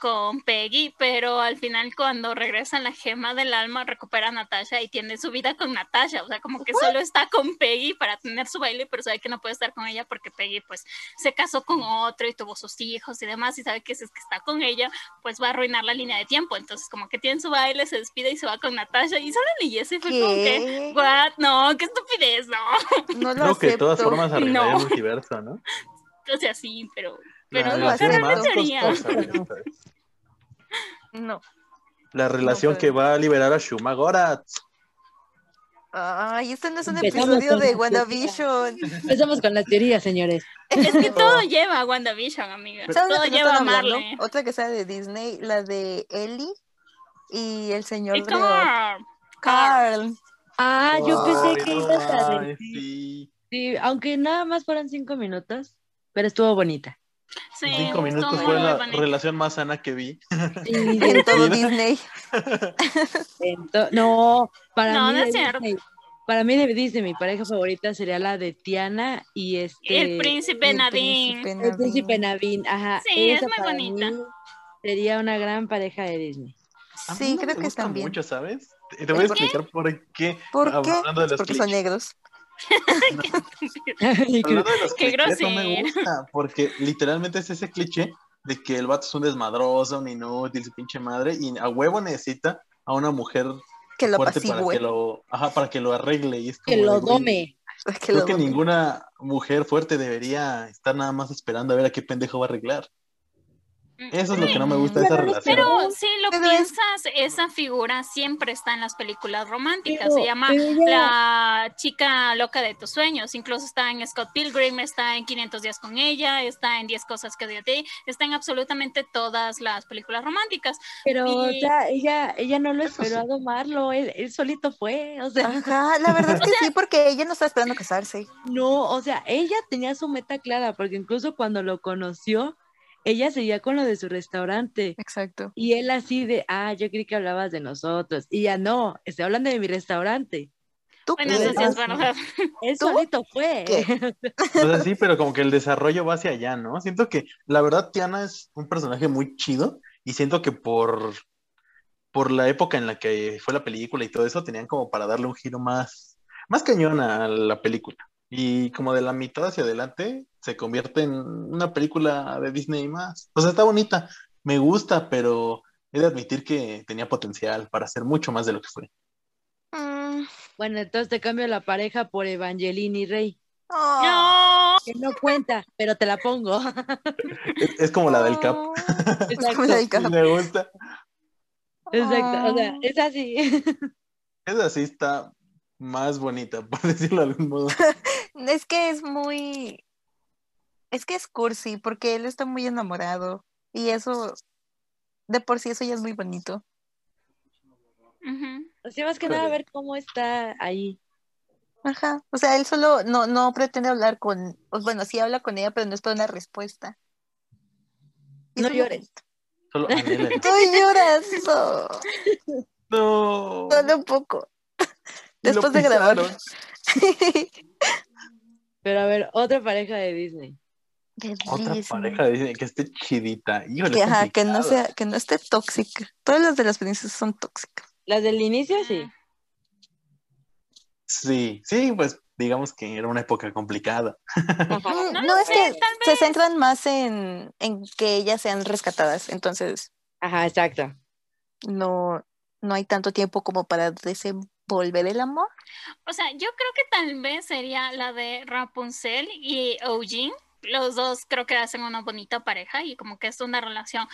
con Peggy, pero al final cuando regresa la gema del alma recupera a Natasha y tiene su vida con Natasha, o sea, como que solo está con Peggy para tener su baile, pero sabe que no puede estar con ella porque Peggy pues se casó con otro y tuvo sus hijos y demás y sabe que si es que está con ella, pues va a arruinar la línea de tiempo, entonces como que tiene su baile, se despide y se va con Natasha y solo leí eso y fue como que... ¿Qué? What? No, qué estupidez, no. No lo Creo que de todas acepto. formas arreglaría No. el multiverso, ¿no? O sea, sí, pero, pero la relación más teoría. costosa. No. La relación que va a liberar a Shumagora. Ay, este no es un Empezamos episodio de la WandaVision. Empezamos con las teorías, señores. es que todo lleva a WandaVision, amiga. ¿Sabes Todo lleva a? Marley. Otra que sea de Disney, la de Ellie y el señor Y Carl. Carl. Ah, yo pensé que no ibas a decir. sí. Sí, aunque nada más fueran cinco minutos, pero estuvo bonita. Sí, Cinco minutos fue la relación más sana que vi. Y En todo. Disney. No, para No, mí no de es cierto. Disney, para mí de Disney, mi pareja favorita sería la de Tiana y este El príncipe Nadine. el príncipe. Naveen, ajá. Sí, es muy bonita. Sería una gran pareja de Disney. A mí Sí, no creo me que gusta también. mucho, ¿sabes? Te te voy a explicar por qué. ¿Por qué? Hablando de los Porque son negros. Que- Qué clichés, no me grosero. gusta, porque literalmente es ese cliché de que el vato es un desmadroso, un inútil, su pinche madre, y a huevo necesita a una mujer Que lo fuerte para que lo, ajá, para que lo arregle. Y es que lo dome. Que Creo lo que dome. ninguna mujer fuerte debería estar nada más esperando a ver a qué pendejo va a arreglar. Eso es lo que no me gusta de esa Pero- relación. Pero si lo Pero es- piensas, esa figura siempre está en las películas románticas. Pero- Se llama La chica loca de tus sueños. Incluso está en Scott Pilgrim, está en 500 días con ella, está en 10 cosas que odio de ti, está en absolutamente todas las películas románticas. Pero, o Y- sea, ella, ella no lo esperó sí. a domarlo, él, él solito fue, o sea, Ajá, la verdad es que sí, porque ella no está esperando casarse. no, o sea, ella tenía su meta clara, porque incluso cuando lo conoció, ella seguía con lo de su restaurante. Exacto. Y él así de, ah, yo creí que hablabas de nosotros. Y ya no, estoy hablando de mi restaurante. ¿Tú Bueno, qué? eso sí es verdad. Solito fue. O sea, sí, pero como que el desarrollo va hacia allá, ¿no? Siento que la verdad Tiana es un personaje muy chido y siento que por por la época en la que fue la película y todo eso, tenían como para darle un giro más, más cañón a la película. Y como de la mitad hacia adelante se convierte en una película de Disney más. O sea, está bonita, me gusta, pero he de admitir que tenía potencial para ser mucho más de lo que fue. Mm, Bueno, entonces te cambio la pareja por Evangelini Rey. oh, No. Que no cuenta, pero te la pongo. Es, es como la del Cap. oh, es como la del Cap. Me gusta. Exacto, o sea, es así. Esa sí está más bonita, por decirlo de algún modo. Es que es muy. Es que es cursi, porque él está muy enamorado. Y eso, de por sí, eso ya es muy bonito. Ujú. O sea, más que nada ver cómo está ahí. Ajá. O sea, él solo no, no pretende hablar con. pues, bueno, sí habla con ella, pero no espera una respuesta. Y No llores. Solo. No lloras, no. No. Solo un poco. Después de grabar. Pero a ver, otra pareja de Disney. Otra pareja de Disney que esté chidita. Híjole, Que, ajá, que no sea, que no esté tóxica. Todas las de las princesas son tóxicas. Las del inicio, sí. Sí, sí, pues digamos que era una época complicada. No No, es que se centran más en, en que ellas sean rescatadas, entonces Ajá, exacto. no, no hay tanto tiempo como para desenvolver el amor. O sea, yo creo que tal vez sería la de Rapunzel y Eugene. Los dos creo que hacen una bonita pareja y como que es una relación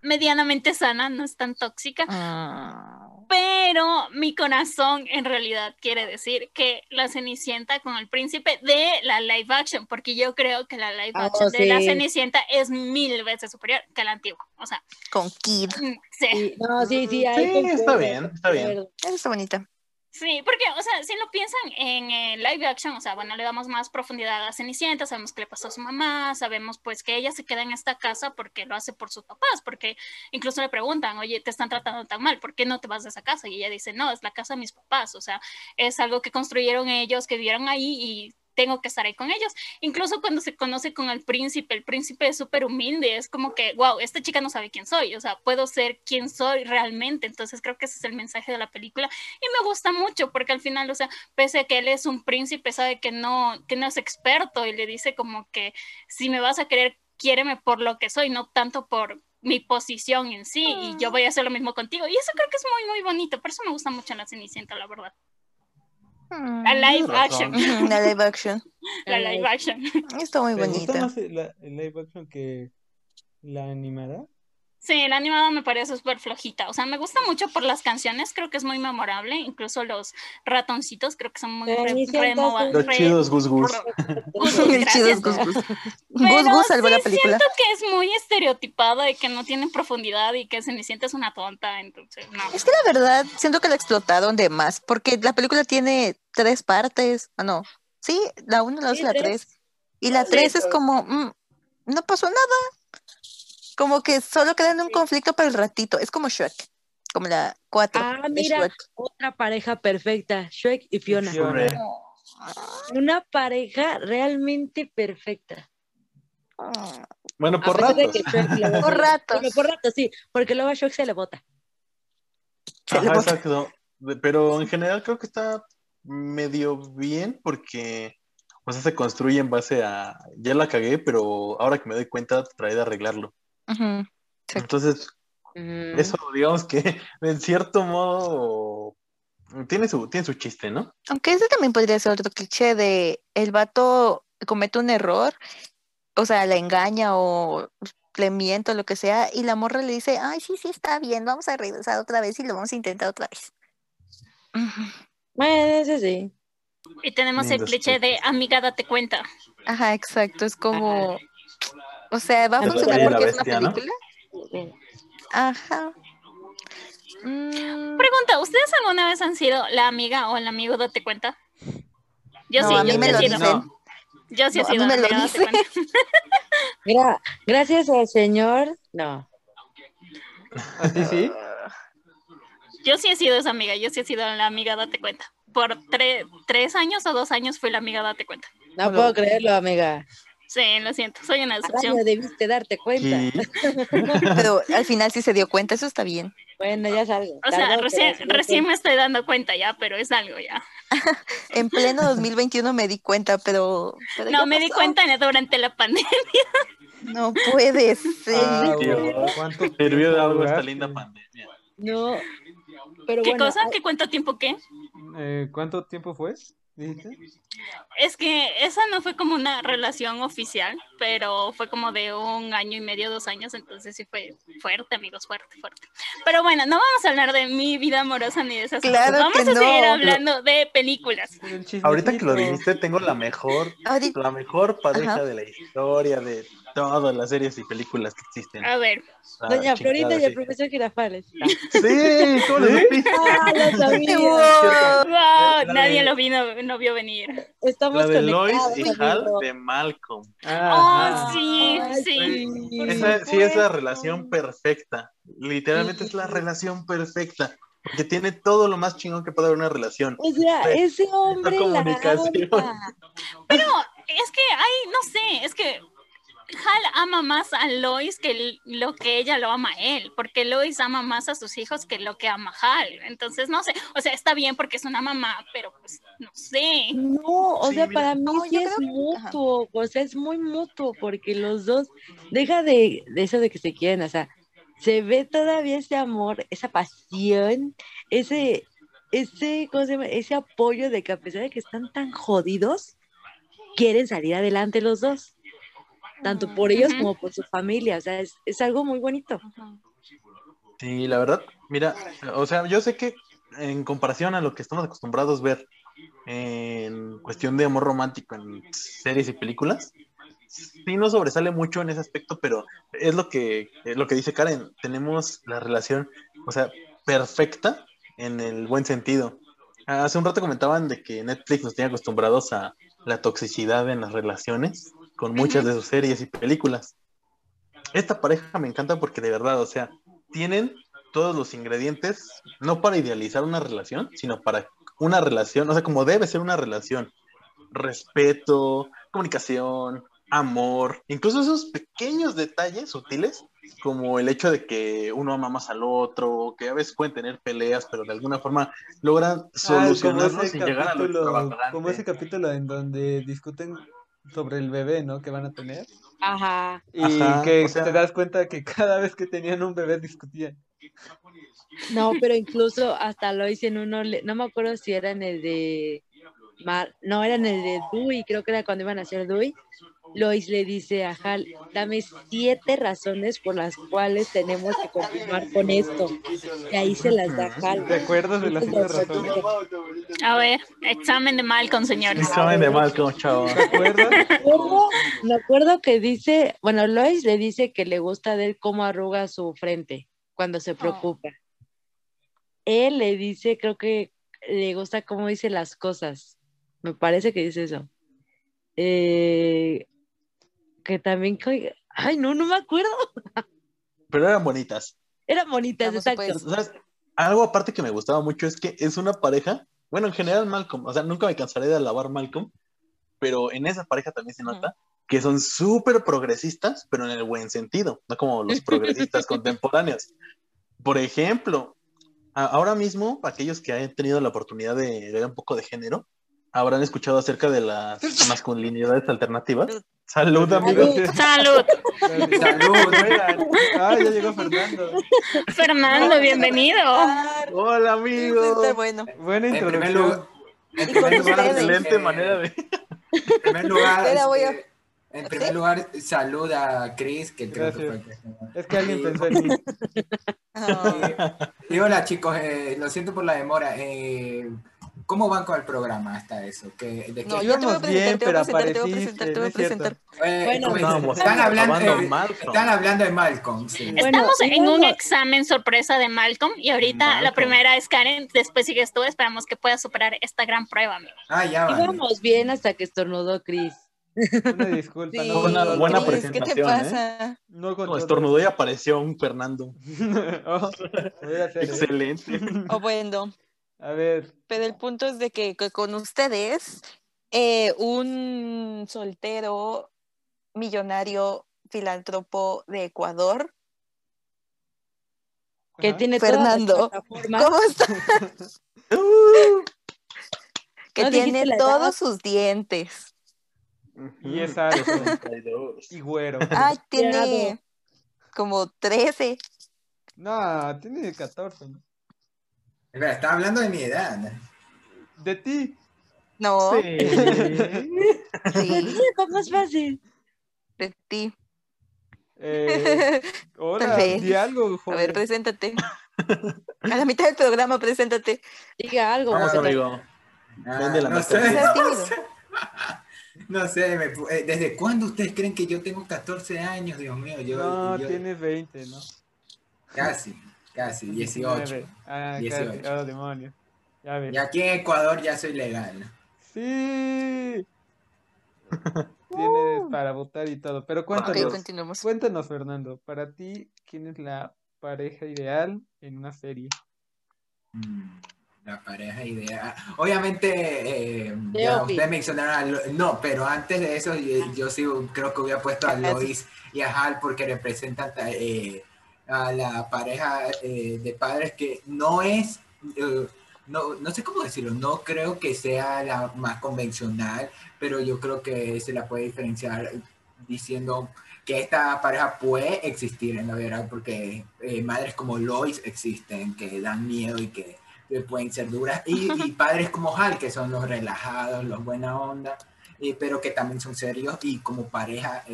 medianamente sana, no es tan tóxica. Ah, Pero mi corazón en realidad quiere decir que la Cenicienta con el príncipe de la live action, porque yo creo que la live Oh, action de la. Cenicienta es mil veces superior que la antigua. O sea, con Kid. mm, sí. Sí, no, sí, está bien, está bien. está bonita. Sí, porque, o sea, si lo piensan en eh, live action, o sea, bueno, le damos más profundidad a Cenicienta, sabemos qué le pasó a su mamá, sabemos pues que ella se queda en esta casa porque lo hace por sus papás, porque incluso le preguntan, oye, te están tratando tan mal, ¿por qué no te vas de esa casa? Y ella dice, no, es la casa de mis papás, o sea, es algo que construyeron ellos, que vivieron ahí y tengo que estar ahí con ellos. Incluso cuando se conoce con el príncipe, el príncipe es súper humilde, es como que, wow, esta chica no sabe quién soy, o sea, puedo ser quien soy realmente. Entonces creo que ese es el mensaje de la película y me gusta mucho porque al final, o sea, pese a que él es un príncipe, sabe que no, que no es experto y le dice como que si me vas a querer, quiéreme por lo que soy, no tanto por mi posición en sí y yo voy a hacer lo mismo contigo. Y eso creo que es muy, muy bonito. Por eso me gusta mucho la Cenicienta, la verdad. Mm, La live action. La live action. La live action. Está muy ¿Te gusta bonita. más la- el live action que la animada? Sí, la animada me parece súper flojita. O sea, me gusta mucho por las canciones, creo que es muy memorable. Incluso los ratoncitos creo que son muy re- Los re- chidos Gus Gus. Gus, Gus Gus. Gus Pero Gus salvó sí la película. Siento que es muy estereotipada y que no tiene profundidad y que Cenicienta es una tonta, entonces no. Es que la verdad, siento que la explotaron de más, porque la película tiene tres partes. Ah, no. Sí, la uno, la dos y la tres. Y la tres es como, mm, no pasó nada. Como que solo queda en un conflicto para el ratito. Es como Shrek, como la cuatro. Ah, mira, otra pareja perfecta, Shrek y Fiona. Fiona. Hombre, Una pareja realmente perfecta. Ah, Bueno, por luego Por ratos. Bueno, por ratos, sí, porque luego a Shrek se le bota. Se le Ajá, bota. exacto. Pero en general creo que está medio bien porque o sea, se construye en base a ya la cagué, pero ahora que me doy cuenta traté de arreglarlo. Sí. Entonces, Mm. eso digamos que en cierto modo tiene su tiene su chiste, ¿no? Aunque ese también podría ser otro cliché de el vato comete un error, o sea, la engaña o le miente o lo que sea, y la morra le dice, ay, sí, sí, está bien, vamos a regresar otra vez y lo vamos a intentar otra vez. Bueno, ese sí. Y tenemos el cliché de amiga, date cuenta. Ajá, exacto, es como, o sea, va a funcionar porque es una película. Ajá. Mm, Pregunta, ¿ustedes alguna vez han sido la amiga o el amigo, date cuenta? Yo No, sí, a mí yo me lo sido. dicen. Yo sí he No, a mí sido me lo dicen. Gra- gracias al señor, no. ¿A ti sí? Yo sí he sido esa amiga, yo sí he sido la amiga, date cuenta. Por tre- tres años o dos años fui la amiga, date cuenta. No puedo creerlo, amiga. Sí, lo siento, soy una excepción. debiste darte cuenta. Sí. Pero al final sí se dio cuenta, eso está bien. Bueno, ya salgo. O sea, recién, recién me estoy dando cuenta ya, pero es algo ya. En pleno 2021 me di cuenta, pero... pero No, me di cuenta durante la pandemia. No puede ser. Ah, Dios. ¿cuánto Sirvió de tiempo algo esta linda pandemia. No. Pero ¿Qué bueno, cosa? ¿Qué cuánto tiempo qué? Eh, ¿Cuánto tiempo fue? ¿Dijiste? Es que esa no fue como una relación oficial, pero fue como de un año y medio, dos años, entonces sí fue fuerte, amigos, fuerte, fuerte. Pero bueno, no vamos a hablar de mi vida amorosa ni de esas Claro cosas. Vamos que a seguir no. hablando de películas. El Ahorita que lo dijiste, tengo la mejor, Ahorita- la mejor pareja Ajá. de la historia de todas las series y películas que existen. A ver, Ah, Doña Florinda y el sí. profesor Girafales. Sí, ¿cómo lo supiste? Ah, lo sabía. Wow. wow, La nadie de- lo vino, no vio venir. Estamos La de Lois y Hal de Malcolm. Oh, Ah, sí, Ay, sí. Por Esa sí es la relación perfecta. Literalmente es la Sí. relación perfecta. Porque tiene todo lo más chingón que puede haber una relación. O sea, Sí, ese hombre la comunicación. ama. Pero es que hay, no sé, es que Hal ama más a Lois que lo que ella lo ama a él, porque Lois ama más a sus hijos que lo que ama Hal. Entonces, no sé, o sea, está bien porque es una mamá, pero pues, no sé. No, o Sí, sea, mira. para mí No, sí es creo- mutuo, o sea, es muy mutuo, porque los dos, deja de, de eso de que se quieren, o sea, se ve todavía ese amor, esa pasión, ese, ese, ¿cómo se llama? Ese apoyo de que a pesar de que están tan jodidos, quieren salir adelante los dos, tanto por ellos como por su familia, o sea, es, es algo muy bonito. Sí, la verdad, mira, o sea, yo sé que en comparación a lo que estamos acostumbrados a ver en cuestión de amor romántico en series y películas, sí no sobresale mucho en ese aspecto, pero es lo que, es lo que dice Karen, tenemos la relación, o sea, perfecta en el buen sentido. Hace un rato comentaban de que Netflix nos tiene acostumbrados a la toxicidad en las relaciones con muchas de sus series y películas. Esta pareja me encanta porque de verdad, o sea, tienen todos los ingredientes, no para idealizar una relación, sino para una relación, o sea, como debe ser una relación. Respeto, comunicación, amor, incluso esos pequeños detalles sutiles, como el hecho de que uno ama más al otro, que a veces pueden tener peleas, pero de alguna forma logran Ah, solucionarlos sin llegar a lo extravagante. como ese capítulo en donde discuten sobre el bebé, ¿no? Que van a tener. Ajá. Y Ajá, que o sea- te das cuenta que cada vez que tenían un bebé discutían. No, pero incluso hasta lo hice en uno, le- no me acuerdo si era en el de Mar, no, era en el de Dewey, creo que era cuando iban a hacer Dewey. Lois le dice a Hal, dame siete razones por las cuales tenemos que continuar con esto. Y ahí se las da Hal. ¿Te acuerdas de las siete razones? A ver, examen de Malcolm, señores. Examen de Malcolm, chavo. ¿Te acuerdas? Me acuerdo, me acuerdo que dice, bueno, Lois le dice que le gusta él cómo arruga su frente cuando se preocupa. Él le dice, creo que le gusta cómo dice las cosas. Me parece que dice eso. Eh, que también, ay, no, no me acuerdo. Pero eran bonitas. Eran bonitas, Vamos, exacto. pues. ¿Sabes? Algo aparte que me gustaba mucho es que es una pareja, bueno, en general Malcolm, o sea, nunca me cansaré de alabar Malcolm, pero en esa pareja también se nota que son súper progresistas, pero en el buen sentido, no como los progresistas contemporáneos. Por ejemplo, ahora mismo, aquellos que hayan tenido la oportunidad de ver un poco de género, habrán escuchado acerca de las masculinidades alternativas. Salud, amigos. Salud, Salud. Ah, ya llegó Fernando. Fernando, bienvenido. Hola, está bueno. Buena En primer introducción. en primer lugar. Excelente manera de... En primer lugar, este, en primer lugar, salud a Chris, que creo que fue el que se- Es que alguien Y- pensó en mí. Ah, Y hola chicos, eh, lo siento por la demora. eh, ¿Cómo van con el programa hasta eso? ¿Qué, de qué- no, yo te voy a Íbamos bien, presentar, te voy a pero presentar, te voy a presentar, te voy a no presentar. eh, Bueno, están, hablando, Malcolm. están hablando de Malcolm, sí. Bueno, Estamos en un examen sorpresa de Malcolm y ahorita la Malcolm. primera es Karen, después sigues tú, esperamos que puedas superar esta gran prueba, amigo. Ah, ya van. Íbamos bien hasta que estornudó Chris. Una disculpa. Sí, no, buena todo. Chris, ¿Qué te presentación, ¿eh? pasa? No todo. estornudó y apareció un Fernando. Oh, ¿eh? Excelente. O bueno, A ver, pero el punto es de que, que con ustedes, eh, un soltero millonario filántropo de Ecuador que Ajá. tiene Fernando. ¿Cómo está? que ¿No dijiste tiene todos sus dientes. Y es alto. 32. Y güero. Ay, tiene como 13. No, tiene 14. ¿no? Espera, estaba hablando de mi edad. De ti. No, Sí. sí, Está más fácil. de ti. Eh, hola, di algo, A ver, preséntate. A la mitad del programa, preséntate. Diga algo. Vamos, amigo. Ah, la no sé, no sé. No sé, me pu- eh, ¿desde cuándo ustedes creen que yo tengo 14 años? Dios mío, yo, No, yo- tienes 20, ¿no? casi, casi, 18. 19. Ah, 18. casi. Oh, demonios. Ya ves. Y aquí en Ecuador ya soy legal. Sí. Tienes para votar y todo. Pero cuéntanos, continuamos. cuéntanos, Fernando, para ti, ¿quién es la pareja ideal en una serie? Mm, La pareja ideal. Obviamente, eh, ya ustedes mencionaron a Lo- No, pero antes de eso, yo, yo sí creo que hubiera puesto a Lois y a Hal porque representan eh, a la pareja eh, de padres que no es. eh, no, no sé cómo decirlo, no creo que sea la más convencional, pero yo creo que se la puede diferenciar diciendo que esta pareja puede existir en la vida real, porque eh, madres como Lois existen, que dan miedo y que eh, pueden ser duras, y, y padres como Hal, que son los relajados, los buena onda, eh, pero que también son serios y como pareja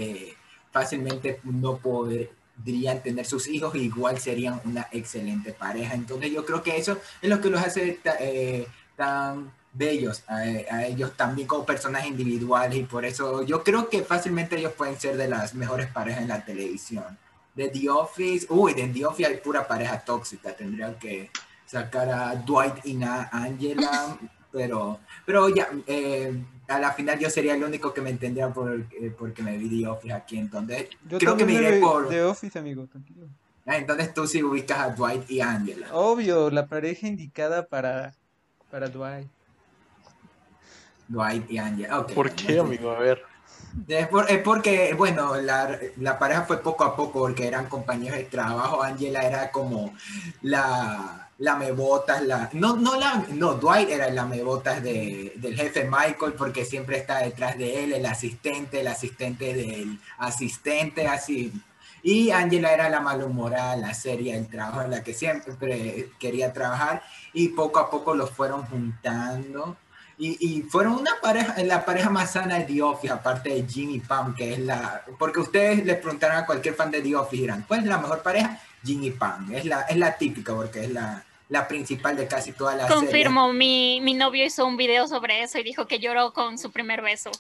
fácilmente no podrían tener sus hijos, igual serían una excelente pareja. Entonces yo creo que eso es lo que los hace eh, tan bellos a, a ellos también como personas individuales y por eso yo creo que fácilmente ellos pueden ser de las mejores parejas en la televisión. De The Office, uy, de The Office hay pura pareja tóxica, tendrían que sacar a Dwight y a Angela, pero, pero ya, eh, a la final yo sería el único que me entendía por, eh, porque me vi The Office aquí, entonces Yo creo que me iré vi por... The Office, amigo, tranquilo. Ah, entonces tú sí ubicas a Dwight y Angela. Obvio, la pareja indicada para, para Dwight. Dwight y Angela. ¿Por qué, amigo? A ver. Es, por- es porque, bueno, la, la pareja fue poco a poco porque eran compañeros de trabajo. Angela era como la, la mebotas, la, no, no, la, no, Dwight era la mebotas de, del jefe Michael porque siempre está detrás de él, el asistente, el asistente del asistente, así. Y Angela era la malhumorada, la seria, el trabajo en la que siempre quería trabajar y poco a poco los fueron juntando. Y, y fueron una pareja, la pareja más sana de The aparte de Jim y Pam, que es la... Porque ustedes le preguntaron a cualquier fan de The Office, dirán, ¿cuál es la mejor pareja? Jim y Pam. Es la, es la típica, porque es la, la principal de casi todas las series. Confirmo, mi, mi novio hizo un video sobre eso y dijo que lloró con su primer beso.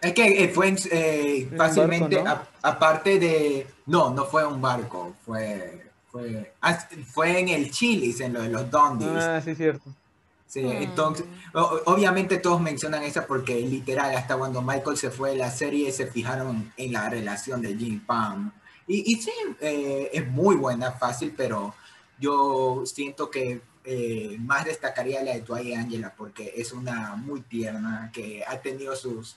Es que eh, fue eh, fácilmente, barco, a- aparte de... No, no fue un barco, fue... Fue, ah, fue en el Chili's, en lo de los Dundies. Ah, sí, cierto. Sí, Mm. entonces, o- obviamente todos mencionan esa porque literal, hasta cuando Michael se fue de la serie, se fijaron en la relación de Jim Pam. Y, y sí, eh, es muy buena, fácil, pero yo siento que eh, más destacaría la de Dwight y Angela porque es una muy tierna que ha tenido sus,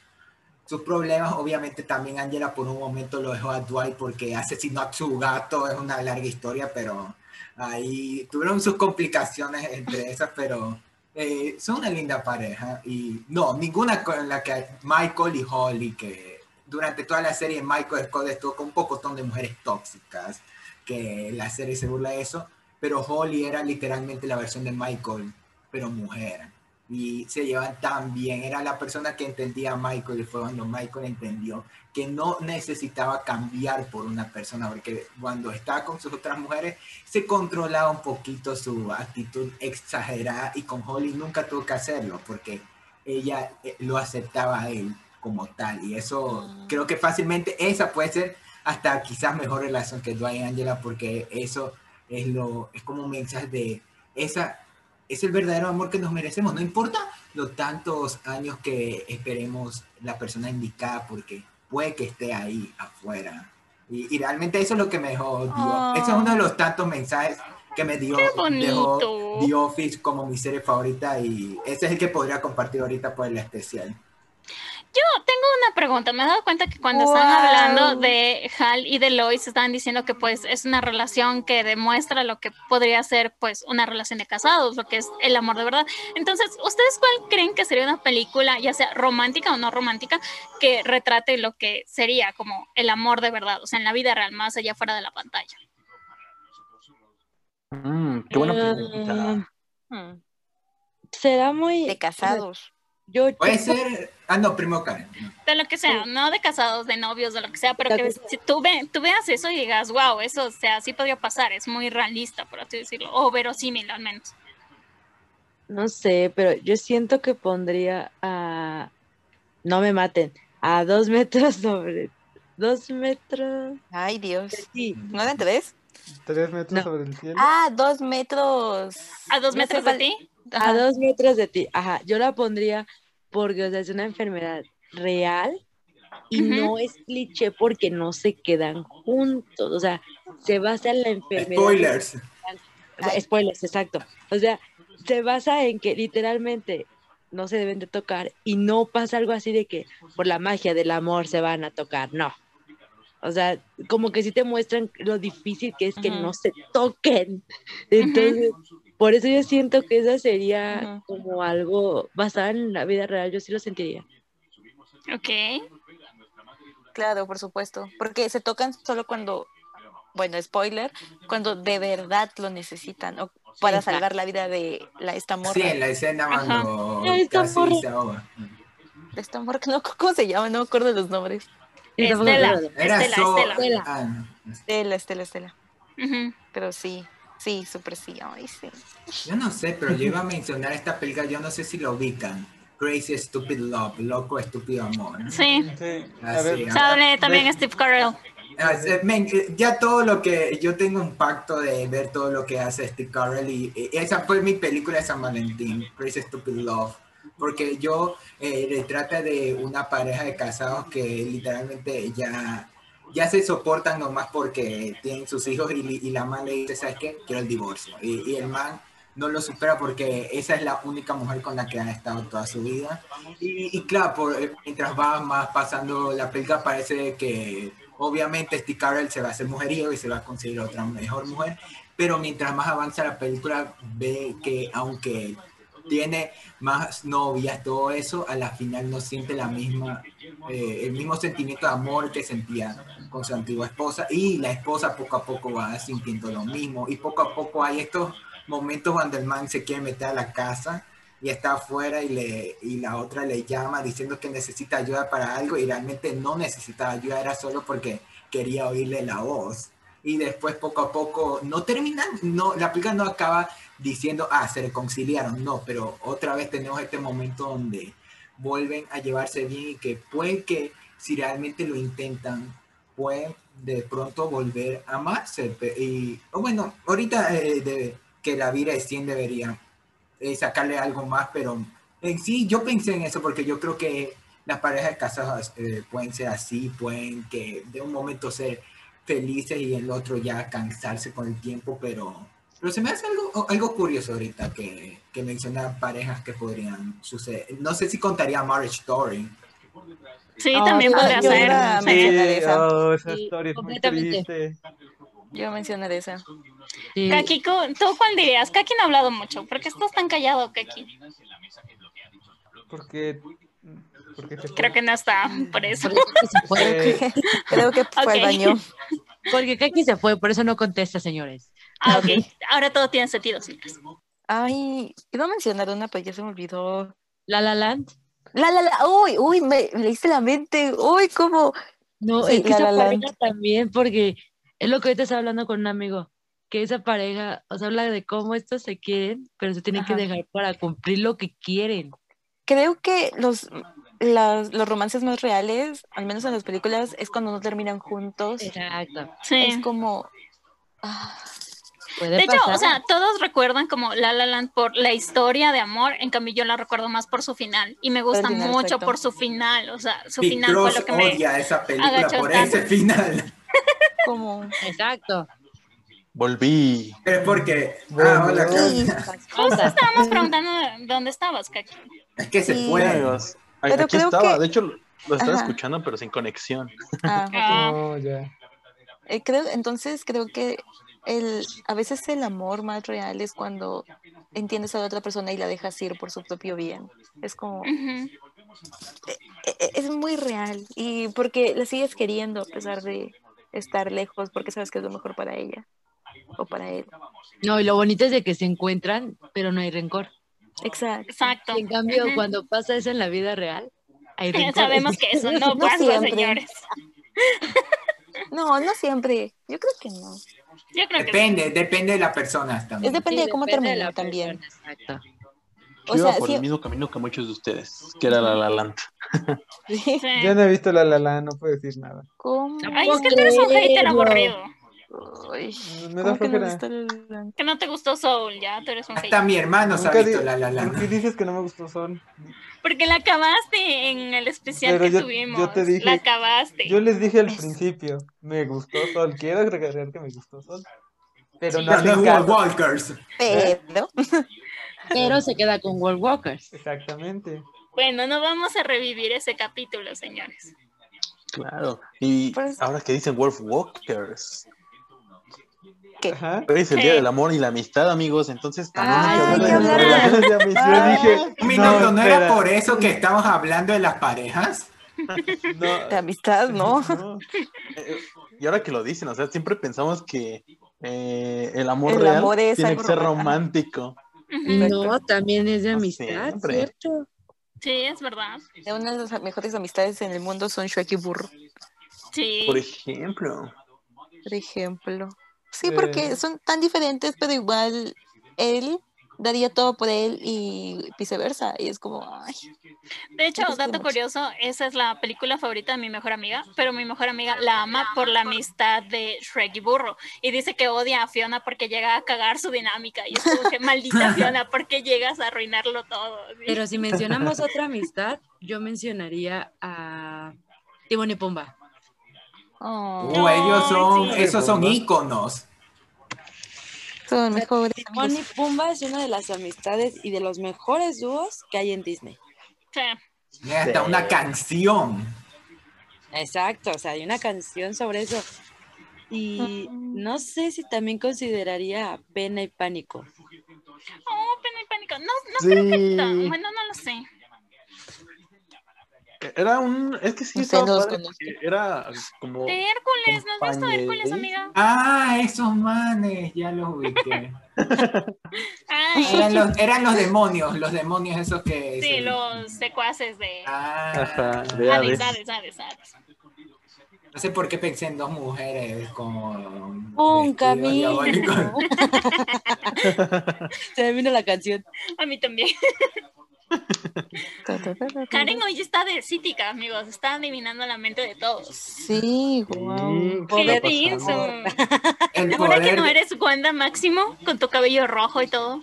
sus problemas. Obviamente también Angela por un momento lo dejó a Dwight porque asesinó a su gato, es una larga historia, pero ahí tuvieron sus complicaciones entre esas, pero eh, son una linda pareja y no, ninguna con la que Michael y Holly, que durante toda la serie Michael Scott estuvo con un pocotón de mujeres tóxicas, que la serie se burla de eso, pero Holly era literalmente la versión de Michael, pero mujer. Y se llevan tan bien, era la persona que entendía a Michael y fue cuando Michael entendió que no necesitaba cambiar por una persona, porque cuando estaba con sus otras mujeres se controlaba un poquito su actitud exagerada y con Holly nunca tuvo que hacerlo porque ella eh, lo aceptaba a él como tal y eso Mm. creo que fácilmente esa puede ser hasta quizás mejor relación que Dwight y Angela porque eso es lo es como un mensaje de esa es el verdadero amor que nos merecemos no importa los tantos años que esperemos la persona indicada porque puede que esté ahí afuera y, y realmente eso es lo que me dejó dio. Ah. Ese es uno de los tantos mensajes que me dio dejó. The Office como mi serie favorita y ese es el que podría compartir ahorita por el especial. Yo tengo una pregunta. Me he dado cuenta que cuando están Wow. hablando de Hal y de Lois, estaban diciendo que pues es una relación que demuestra lo que podría ser pues una relación de casados, lo que es el amor de verdad. Entonces, ¿ustedes cuál creen que sería una película, ya sea romántica o no romántica, que retrate lo que sería como el amor de verdad, o sea, en la vida real, más allá fuera de la pantalla? Mm, qué buena pregunta. Hmm, Será muy. De casados. Yo, yo- Puede ser. Ah, no, primo Karen. De lo que sea, no de casados, de novios, de lo que sea, pero que si tú, ve, tú veas eso y digas, wow, eso, o sea, sí podría pasar, es muy realista, por así decirlo, o verosímil al menos. No sé, pero yo siento que pondría a. No me maten. A dos metros sobre. Dos metros. Ay, Dios. Sí. ¿No eran tres? Tres metros No. sobre el cielo. Ah, dos metros. A dos No sé metros de cuál- ti. Ajá. A dos metros de ti. Ajá. Yo la pondría porque, o sea, es una enfermedad real y no es cliché porque no se quedan juntos. O sea, se basa en la enfermedad. Spoilers. O sea, spoilers, exacto. O sea, se basa en que literalmente no se deben de tocar y no pasa algo así de que por la magia del amor se van a tocar, no. O sea, como que sí te muestran lo difícil que es que no se toquen. Entonces, por eso yo siento que esa sería como algo basado en la vida real, yo sí lo sentiría. Ok. Claro, por supuesto. Porque se tocan solo cuando, bueno, spoiler, cuando de verdad lo necesitan o para salvar la vida de la esta morra. Sí, en la escena Ajá. cuando Esta casi morra. se ahoga. Esta morra que no, ¿cómo se llama? No me acuerdo los nombres. Estela. Era Estela, Estela. Ah. Estela, Estela, Estela. Pero sí, sí, súper sí. Ay, sí. Yo no sé, pero yo iba a mencionar esta película, yo no sé si lo ubican. Crazy Stupid Love, Loco Estúpido Amor. Sí. Sí, a ver. sí, Sale también Ve- Steve Carell. Ah, eh, ya todo lo que yo tengo un pacto de ver todo lo que hace Steve Carell y, y esa fue mi película de San Valentín, Crazy Stupid Love, porque yo eh, retrata de una pareja de casados que literalmente ya ya se soportan nomás porque tienen sus hijos y, la man le dice, ¿sabes qué? Quiero el divorcio. Y, el man no lo supera porque esa es la única mujer con la que ha estado toda su vida. Y, y claro, por, eh, mientras va más pasando la película, parece que obviamente Steve Carell se va a hacer mujerío y se va a conseguir otra mejor mujer. Pero mientras más avanza la película, ve que aunque tiene más novias, todo eso, a la final no siente la misma, eh, el mismo sentimiento de amor que sentía con su antigua esposa y la esposa poco a poco va sintiendo lo mismo y poco a poco hay estos momentos cuando el man se quiere meter a la casa y está afuera y, le, y la otra le llama diciendo que necesita ayuda para algo y realmente no necesitaba ayuda, era solo porque quería oírle la voz. Y después poco a poco, no terminan, no, la película no acaba diciendo, ah, se reconciliaron, no, pero otra vez tenemos este momento donde vuelven a llevarse bien y que pueden que si realmente lo intentan, pueden de pronto volver a amarse. Y o bueno, ahorita eh, de, que la vida es 100 debería eh, sacarle algo más, pero en sí yo pensé en eso porque yo creo que las parejas de casados eh, pueden ser así, pueden que de un momento ser felices y el otro ya cansarse con el tiempo, pero, pero se me hace algo, algo curioso ahorita que, que mencionan parejas que podrían suceder. No sé si contaría Marriage Story. Sí, Oh, también podría ser. iba a Sí. mencionar esa. oh, esa Sí, historia es muy completamente. triste. Yo mencioné esa. Sí. Kaki, ¿cu- ¿tú cuál dirías? Kaki no ha hablado mucho. ¿Por qué estás tan callado, Kaki? Porque, porque Creo que no está, por eso. Por eso se fue. Creo que fue al Ok. baño. Porque Kaki se fue, por eso no contesta, señores. Ah, ok. Ahora todo tiene sentido, señores. Ay, iba a mencionar una, pero ya se me olvidó. La La Land. La, la, la. Uy, uy, me, me leíste la mente. Uy, cómo. No, Sí, es que La esa La pareja también, porque es lo que ahorita estaba hablando con un amigo, que esa pareja, o sea, habla de cómo estos se quieren, pero se tienen que Ajá. dejar para cumplir lo que quieren. Creo que los, las- los romances más reales, al menos en las películas, es cuando no terminan juntos. Exacto. Sí. Es como. ah, Puede De hecho, o sea, todos recuerdan como La La Land por la historia de amor, en cambio yo la recuerdo más por su final y me gusta final, mucho exacto. por su final, o sea, su Big final fue Cross lo que me... odia esa película agachó por tanto. ese final. como. Exacto. Volví. Es porque... Ah, hola, Claudia. Estábamos preguntando dónde estabas, Kaki. Es que se Sí. fue. Amigos, a- Pero aquí estaba. que- De hecho, Lo estaba Ajá. escuchando, pero sin conexión. Ah, ok. Ah. Ya. Eh, creo, entonces creo que el, a veces el amor más real es cuando entiendes a la otra persona y la dejas ir por su propio bien. Es como, e- e- es muy real y porque la sigues queriendo a pesar de estar lejos porque sabes que es lo mejor para ella o para él. No, y lo bonito es de que se encuentran, pero no hay rencor. Exacto. Exacto. En cambio, cuando pasa eso en la vida real, hay rencor. Sabemos que eso no No pasa, siempre. señores. No, no siempre. Yo creo que no. Yo creo que sí. Depende, depende de la persona Es también. depende Sí, de cómo depende de terminó la también. persona, Exacto. O Yo iba sea, por sí- el mismo camino que muchos de ustedes, que era la La Land. Sí. Yo no he visto la la la, no puedo decir nada. ¿Cómo? Ay, es que tú eres un hater aburrido. Ay, Me da ¿cómo que no flojera. viste la- Que no te gustó Soul, ya, tú eres un Hasta hater. mi hermano se ha visto di- la la ¿Por qué dices que no me gustó Sol? Porque la acabaste en el especial Pero que yo- tuvimos. yo te dije- La acabaste. Yo les dije al principio, me gustó Sol. Quiero recalcar que me gustó Sol. Pero Sí. no es World. Walkers. Pero, Pero se queda con World Walkers. Exactamente. Bueno, no vamos a revivir ese capítulo, señores. Claro. Y Pues- ahora que dicen Wolf Walkers, ¿qué? Ajá. hoy es el Día del Amor y la Amistad, amigos. Entonces también hay Ay, que hablar de amistad. Dije, Un minuto, ¿no, era por eso que estamos hablando de las parejas? no, De amistad, ¿no? no. Eh, Y ahora que lo dicen, o sea, siempre pensamos que eh, el amor El real amor es tiene que ser romántico. No, también es de amistad, siempre. ¿cierto? Sí, es verdad. De Una de las mejores amistades en el mundo son Shrek y Burro, Sí. Por ejemplo. por ejemplo. Sí, Eh. porque son tan diferentes, pero igual él daría todo por él y viceversa. Y es como, ay, De hecho, dato mucho. curioso, esa es la película favorita de mi mejor amiga, pero mi mejor amiga la ama por la amistad de Shrek y Burro. Y dice que odia a Fiona porque llega a cagar su dinámica. Y es como que maldita Fiona, porque llegas a arruinarlo todo. Pero si mencionamos otra amistad, yo mencionaría a Timón y Pumba. Oh, Oh, ellos son, sí. esos son íconos. son mejores. Timón y. Pumba es una de las amistades y de los mejores dúos que hay en Disney. Sí. Tiene hasta Sí. una canción. Exacto, o sea, hay una canción sobre eso. Y no sé si también consideraría Pena y Pánico. Oh, pena y pánico. No, no creo que Sí. tan- Bueno, no lo sé. Era un. Es que sí, estaba padre era como. De Hércules, ¿no has visto Hércules, amiga? Ah, esos manes, ya los ubiqué. Ay, Eran los, eran los demonios, los demonios esos que... sí, se- los secuaces de Ah, Ajá, de Hades, Hades. Hades, Hades, no sé por qué pensé en dos mujeres con... Un camino. Se me vino la canción. A mí también. Karen hoy está de cítica, amigos. Está adivinando la mente de todos. Sí, wow. ¿Qué Poder- denso. ¿Segura que no eres Wanda Máximo con tu cabello rojo y todo?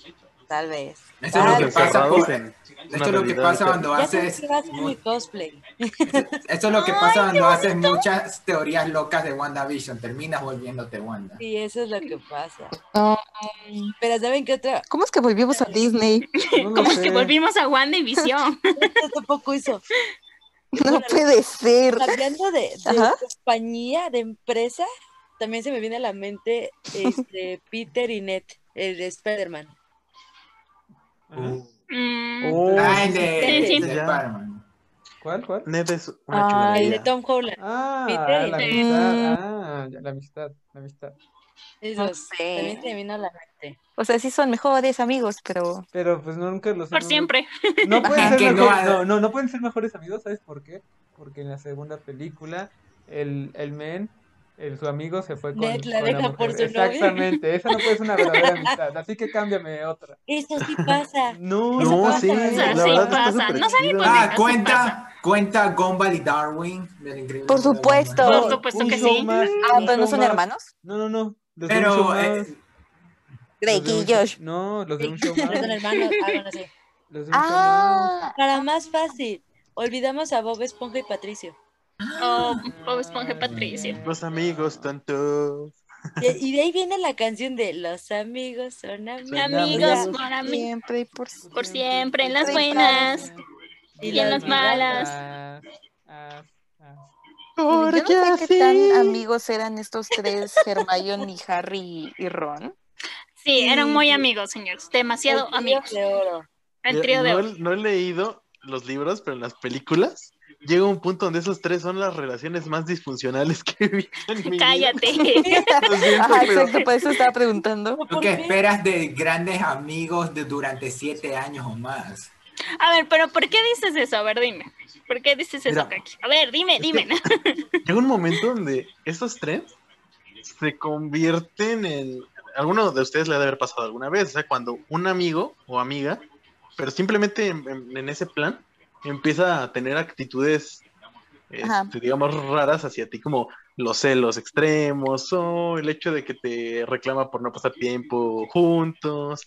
Tal vez. Esto es lo que pasa, por- esto es lo que pasa cuando haces... cosplay. Esto es lo que pasa cuando haces muchas teorías locas de WandaVision. Terminas volviéndote Wanda. Sí, eso es lo que pasa. Pero ¿saben qué otra? ¿Cómo es que volvimos a Disney? No Como sé. que volvimos a Wanda y Visión. Esto tampoco hizo. No puede ser. Hablando de, compañía, de empresa, también se me viene a la mente este, Peter y Ned, el de Spider-Man. Ajá. Mm, Oh, Ah, el sí, de, Sí, sí. de Ya. Spider-man. ¿Cuál, cuál? Ned es Ah, una El de. Tom Holland. Ah, Peter y la amistad. Ah, la amistad, la amistad. Esos, sé. También me vino a la mente. O sea, sí son mejores amigos, pero Pero pues nunca los por no- siempre. No pueden Ajá. ser no mejores, no, no, no pueden ser mejores amigos, ¿sabes por qué? Porque en la segunda película el, el men, el, su amigo se fue con, Ned la con deja por su novia. Exactamente, esa no puede ser una verdadera amistad, así que cámbiame otra. Eso sí pasa. No, Eso No, pasa, sí, la sí verdad pasa. No sabía por Ah, cuenta, cuenta Gumball y Darwin. del increíble Por supuesto. Por supuesto que show sí. más, Ah, pero no show son más. hermanos. No, no, no. Los show Pero más, eh, los de Drake un y show- Josh. No, los de un show No son más. hermanos. Ah, bueno, sí. Los de un show más. Ah, Para más fácil, olvidamos a Bob Esponja y Patricio. Oh, Bob Esponja y Patricio. Los amigos tanto. Y, y de ahí viene la canción de Los amigos son amigos. Amigos, por siempre y por por siempre, en las Siempre buenas. Y y en las las malas. Ah, ah, Yo Porque no sé qué tan amigos eran estos tres, Hermione, Harry y Ron. Sí, eran muy amigos, señores. Demasiado El trío amigos. de oro. El trío de no, oro. he- no he leído los libros, pero en las películas llega un punto donde esos tres son las relaciones más disfuncionales que he visto en mi vida. Cállate. Lo siento, Ajá, pero- exacto, por eso estaba preguntando. ¿Tú ¿Por qué esperas de grandes amigos de durante siete años o más? A ver, pero ¿por qué dices eso? A ver, dime. ¿Por qué dices eso, Mira. Kaki? A ver, dime, dime. Llega un momento donde esos tres se convierten en. Alguno de ustedes le ha de haber pasado alguna vez, o sea, cuando un amigo o amiga, pero simplemente en, en- en ese plan, empieza a tener actitudes, este, digamos, raras hacia ti, como los celos extremos, o el hecho de que te reclama por no pasar tiempo juntos,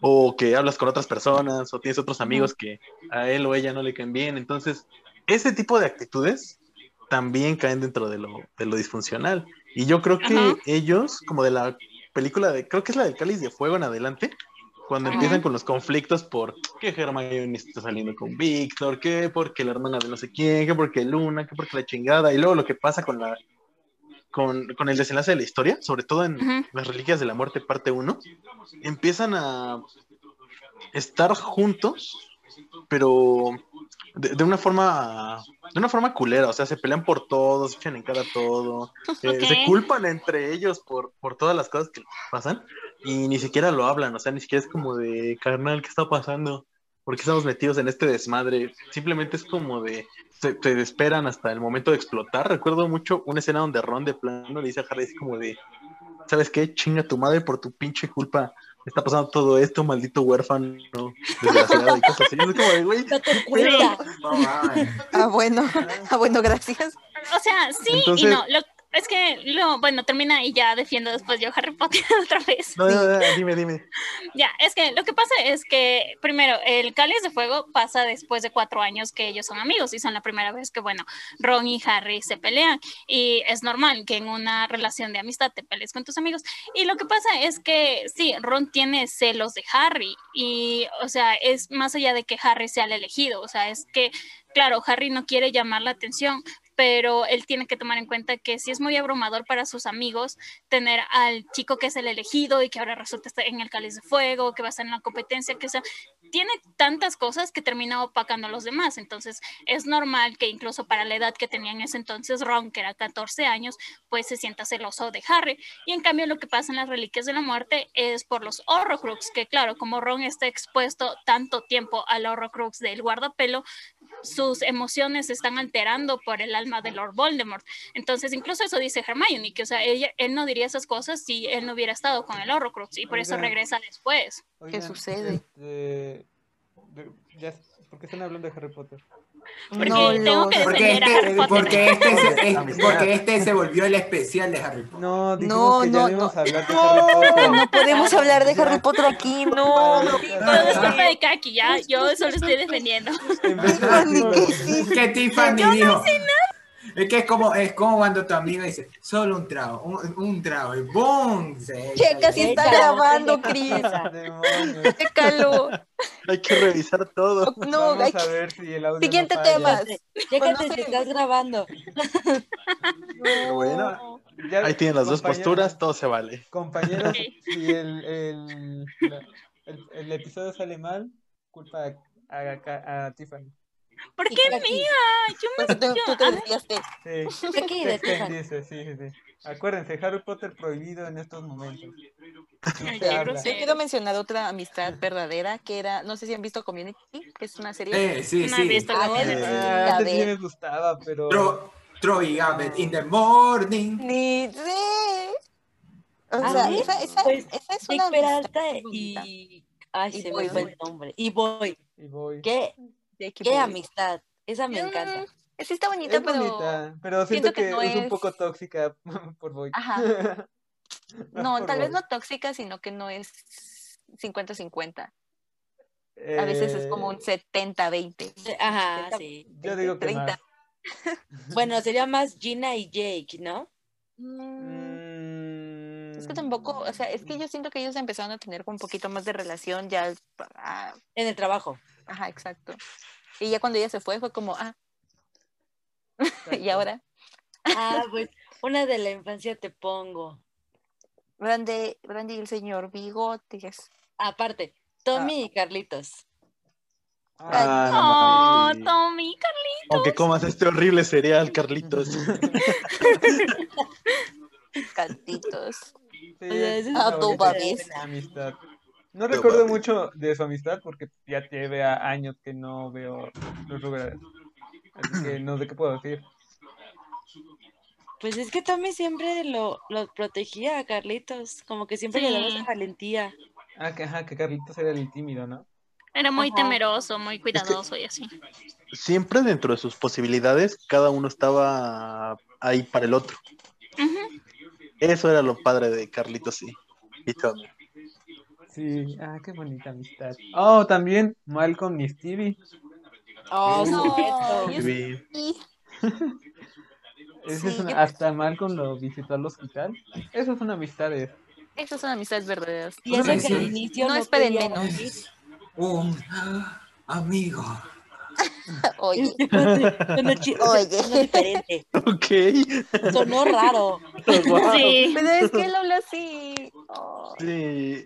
o que hablas con otras personas, o tienes otros amigos que a él o ella no le caen bien. Entonces, ese tipo de actitudes también caen dentro de lo, de lo disfuncional. Y yo creo que Ajá. ellos, como de la película de, creo que es la del Cáliz de Fuego en adelante, cuando Ajá. empiezan con los conflictos por que Hermione está saliendo con Victor, que porque la hermana de no sé quién, que porque Luna, que porque la chingada, y luego lo que pasa con la con, con el desenlace de la historia, sobre todo en Ujú. las Reliquias de la Muerte parte 1, empiezan a estar juntos, pero de, de una forma de una forma culera, o sea, se pelean por todo, se echan en cara todo, eh, se culpan entre ellos por, por todas las cosas que pasan y ni siquiera lo hablan, o sea, ni siquiera es como de, carnal, ¿qué está pasando? ¿Por qué estamos metidos en este desmadre? Simplemente es como de, te esperan hasta el momento de explotar. Recuerdo mucho una escena donde Ron de plano le dice a Harry así como de, ¿sabes qué? Chinga tu madre por tu pinche culpa. Está pasando todo esto, maldito huérfano, desgraciado y cosas así. Es como de, güey, No te cuenta. No. Ah, bueno. Ah, bueno, gracias. O sea, sí y no. Lo- es que, lo, bueno, termina y ya defiendo después yo Harry Potter otra vez. no, no, no, dime, dime. Ya, es que lo que pasa es que, primero, el Cáliz de Fuego pasa después de cuatro años que ellos son amigos y son la primera vez que, bueno, Ron y Harry se pelean y es normal que en una relación de amistad te pelees con tus amigos. Y lo que pasa es que, sí, Ron tiene celos de Harry y, o sea, es más allá de que Harry sea el elegido, o sea, es que, claro, Harry no quiere llamar la atención, pero él tiene que tomar en cuenta que sí es muy abrumador para sus amigos tener al chico que es el elegido y que ahora resulta estar en el cáliz de fuego, que va a estar en la competencia, que sea, tiene tantas cosas que termina opacando a los demás. Entonces, es normal que incluso para la edad que tenía en ese entonces Ron, que era 14 años, pues se sienta celoso de Harry. Y en cambio, lo que pasa en las Reliquias de la Muerte es por los Horrocrux, que claro, como Ron está expuesto tanto tiempo al Horrocrux del guardapelo, sus emociones se están alterando por el alma de Lord Voldemort. Entonces, incluso eso dice Hermione, que o sea, ella, él no diría esas cosas si él no hubiera estado con el Horrocrux y por eso regresa después. Oigan, sucede? este, de- ya, ¿Por qué están hablando de Harry Potter? Porque No, tengo lo- que Porque defender a este, Harry Potter. porque, este se, es- Amistad. porque este se volvió el especial de Harry Potter. No, No, que no, no. hablar de Harry Potter. No podemos hablar de Harry Potter aquí, no. no. Todo es culpa de Kaki, ya, yo solo estoy defendiendo. Tiffany, ¿qué sí? Tiffany dijo. Es que es como, es como cuando tu amigo dice, solo un trago, un, un trago, y ¡boom! Checa si está grabando. Cris. Chécalo. Hay que revisar todo. No, Vamos hay a que- ver si el audio Siguiente no tema. Chécate si estás grabando. Bueno, Ya, ahí tienen las dos compañeros- posturas, todo se vale. Compañeros, Ok. si el, el, el, el episodio sale mal, culpa a, a, a Tiffany. ¿Por qué mía? Yo me Pues tú, tú te desviaste. Sí, Kaki te extendiste, sí, sí, sí. Acuérdense, Harry Potter prohibido en estos momentos. No. Yo quiero mencionar otra amistad verdadera que era, no sé si han visto Community, que es una serie. Eh, sí, No sí. visto Ah, tele. Ah, sí de- me gustaba, pero... Tro- Troy Gambit in the morning. Ni. O Ah, sea, ¿sí? esa, esa, Pues, esa es una amistad Peralta y. Ay, Y se Boy. me fue el nombre. Y voy. Y voy. ¿Qué, qué amistad? Esa me Mm, encanta. Sí está bonita, Es pero... bonita, pero siento siento que que, no es un poco tóxica por Boy. Ajá. No, por tal vez Boy. no tóxica, sino que no es 50-50. A veces es como un Eh, 70-20. Ajá, sí. Yo digo que 30. más. Bueno, sería más Gina y Jake, ¿no? Mm, Es que Mm, tampoco, o sea, es que yo siento que ellos empezaron a tener como un poquito más de relación ya. ah, En el trabajo. ajá, exacto. Y ya cuando ella se fue, fue como, ah, y ahora. Ah, pues una de la infancia te pongo. Brandy, Brandy y el señor Bigotes. Aparte, Tommy y Carlitos. Ah, Oh, no. Tommy, Carlitos. Aunque comas este horrible cereal, Carlitos. Sí, es una una bonita bonita amistad. No Tu recuerdo mucho de su amistad porque ya lleve a años que no veo los Rugrats. Así que no sé qué puedo decir. Pues es que Tommy siempre lo, lo protegía a Carlitos, como que siempre le daba Sí. esa valentía. Ah, que, ajá, que Carlitos era el tímido, ¿no? Era muy Ajá. temeroso, muy cuidadoso y así. Siempre dentro de sus posibilidades, cada uno estaba ahí para el otro. Eso era lo padre de Carlitos y, y Tommy. Sí, ah, qué bonita amistad. Oh, también Malcolm y Stevie. Oh, No, Y Ese es Sí, una- hasta Malcolm lo visitó al hospital. Esas son amistades. esas son amistades verdaderas. Y eso que Sí. al inicio No no, esperen menos. Un amigo. Oye, Oye. diferente. Ok. Sonó raro. Sí. pero es que él habla así. Oh. Sí.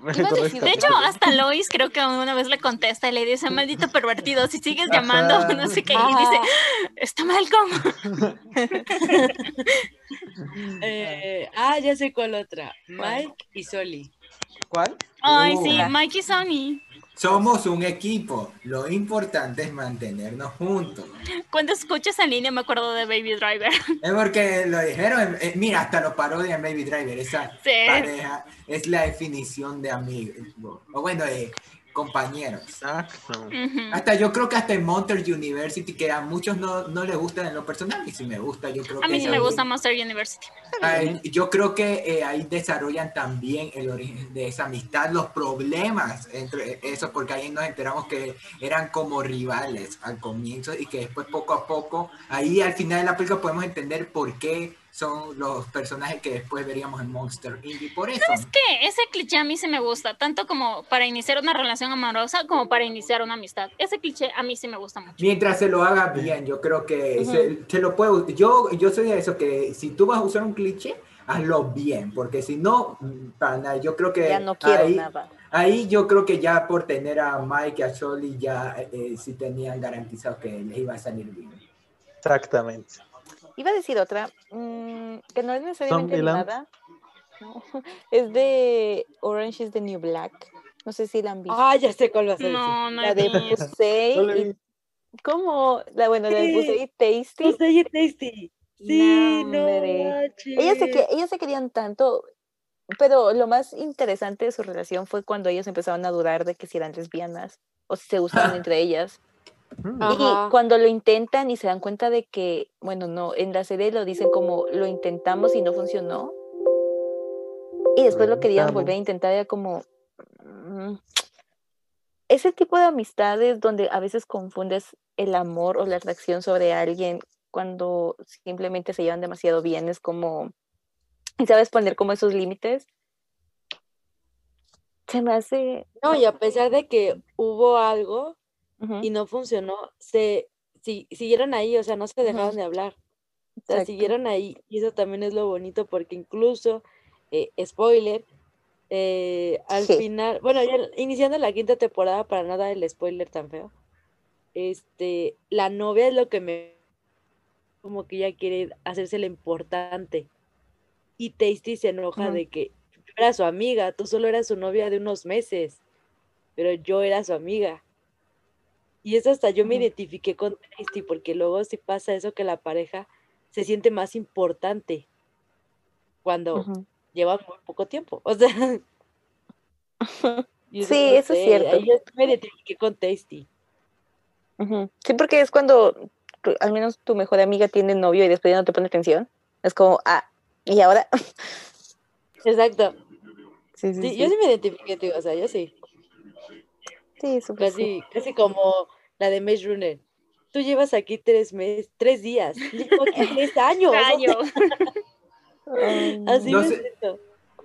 De hecho, hasta Lois creo que una vez le contesta y le dice, maldito pervertido, si sigues llamando, Ajá. no sé qué, y dice, está Malcolm. eh, ah, ya sé cuál otra. Mike y Soli. ¿Cuál? Ay, Uh. sí, Mike y Sony. Somos un equipo. Lo importante es mantenernos juntos. Cuando escuchas en línea me acuerdo de Baby Driver. Es porque lo dijeron. eh, mira, hasta lo parodia en Baby Driver. Esa Sí. pareja es la definición de amigos. O bueno, de compañeros. Exacto. Hasta yo creo que hasta en Monster University, que a muchos no, no les gusta en lo personal, y si me gusta, yo creo A que mí sí me gusta Monster University. Ay, yo creo que eh, ahí desarrollan también el origen de esa amistad, los problemas entre eso, porque ahí nos enteramos que eran como rivales al comienzo y que después poco a poco, ahí al final de la película podemos entender por qué son los personajes que después veríamos en Monster Inc. Y por eso. Que ese cliché a mí sí me gusta, tanto como para iniciar una relación amorosa como para iniciar una amistad. Ese cliché a mí sí me gusta mucho. Mientras se lo haga bien, yo creo que Ujú. se, se lo puede. Yo, yo soy de eso, que si tú vas a usar un cliché, hazlo bien, porque si no, mm, para nada, yo creo que Ya no quiero ahí, nada. ahí yo creo que ya por tener a Mike y a Sholly ya eh, sí tenían garantizado que les iba a salir bien. Exactamente. Iba a decir otra, mm, que no es necesariamente animada. No, es de Orange is the New Black. No sé si la han visto. Ah, ya sé cuál vas a decir. No, no la de. Pusey No y- ¿Cómo? La, bueno, la de. Pusey y Tasty. Oye, Tasty. Sí, No. Ellas se, ellas se querían tanto, pero lo más interesante de su relación fue cuando ellos empezaron a dudar de que si eran lesbianas o si se gustaban entre ellas. Ajá. Y cuando lo intentan y se dan cuenta de que, bueno, no, en la serie lo dicen como lo intentamos y no funcionó. Y después lo querían volver a intentar, era como... mm, ese tipo de amistades donde a veces confundes el amor o la atracción sobre alguien cuando simplemente se llevan demasiado bien, es como... Y sabes poner como esos límites. Se me hace... No, y a pesar de que hubo algo Y no funcionó, se si- siguieron ahí, o sea, no se dejaron de hablar. O sea, exacto. siguieron ahí. Y eso también es lo bonito porque incluso, eh, spoiler, eh, al Sí. final, bueno, ya iniciando la quinta temporada, para no dar el spoiler tan feo, este, la novia es lo que me, como que ella quiere hacerse la importante. Y Tasty se enoja de que yo era su amiga, tú solo eras su novia de unos meses, pero yo era su amiga. Y eso hasta yo me identifiqué con Tasty, porque luego sí pasa eso que la pareja se siente más importante cuando Ujú. lleva muy poco tiempo. O sea, Sí, eso es cierto. ahí yo me identifiqué con Tasty. Sí, porque es cuando al menos tu mejor amiga tiene novio y después ya no te pone atención. Es como, ah, ¿y ahora? Exacto. Sí, sí, Sí, sí. yo sí me identifiqué, tío, o sea, yo sí. Sí, súper sí. Casi, casi como la de Maze Runner. Tú llevas aquí tres meses, tres días. Llevo aquí tres años. o sea, Gallo. Ay, Así No sé. siento.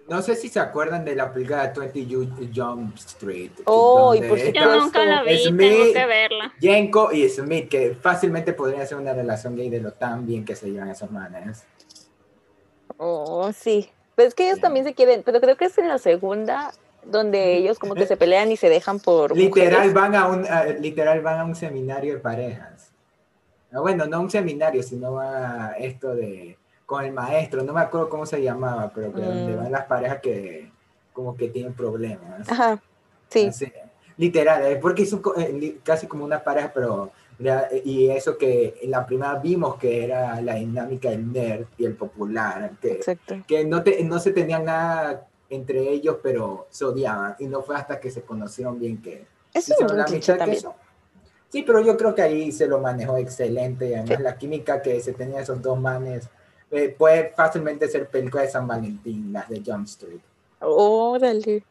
No sé si se acuerdan de la película 20 Ju- Jump Street. Oh, y por Yo nunca la vi, Smith, tengo que verla. Jenko y Smith, que fácilmente podría ser una relación gay de lo tan bien que se llevan esos manes. Oh, sí. Pero es que ellos también se quieren, pero creo que es en la segunda donde ellos como que se pelean y se dejan por Literal mujeres. van a un a- literal van a un seminario de parejas. Ah, Bueno, no un seminario, sino a esto de con el maestro, no me acuerdo cómo se llamaba, pero que donde Mm. van las parejas que como que tienen problemas. Ajá, sí. Así, literal, es porque co- eh, casi como una pareja, pero y eso que en la primera vimos que era la dinámica del nerd y el popular, que, Exacto. que no, te- no se tenían nada entre ellos, pero se odiaban, y no fue hasta que se conocieron bien que es un la que también. Sí, pero yo creo que ahí se lo manejó excelente, y además Sí. la química que se tenía esos dos manes eh, puede fácilmente ser película de San Valentín, las de Jump Street. Órale.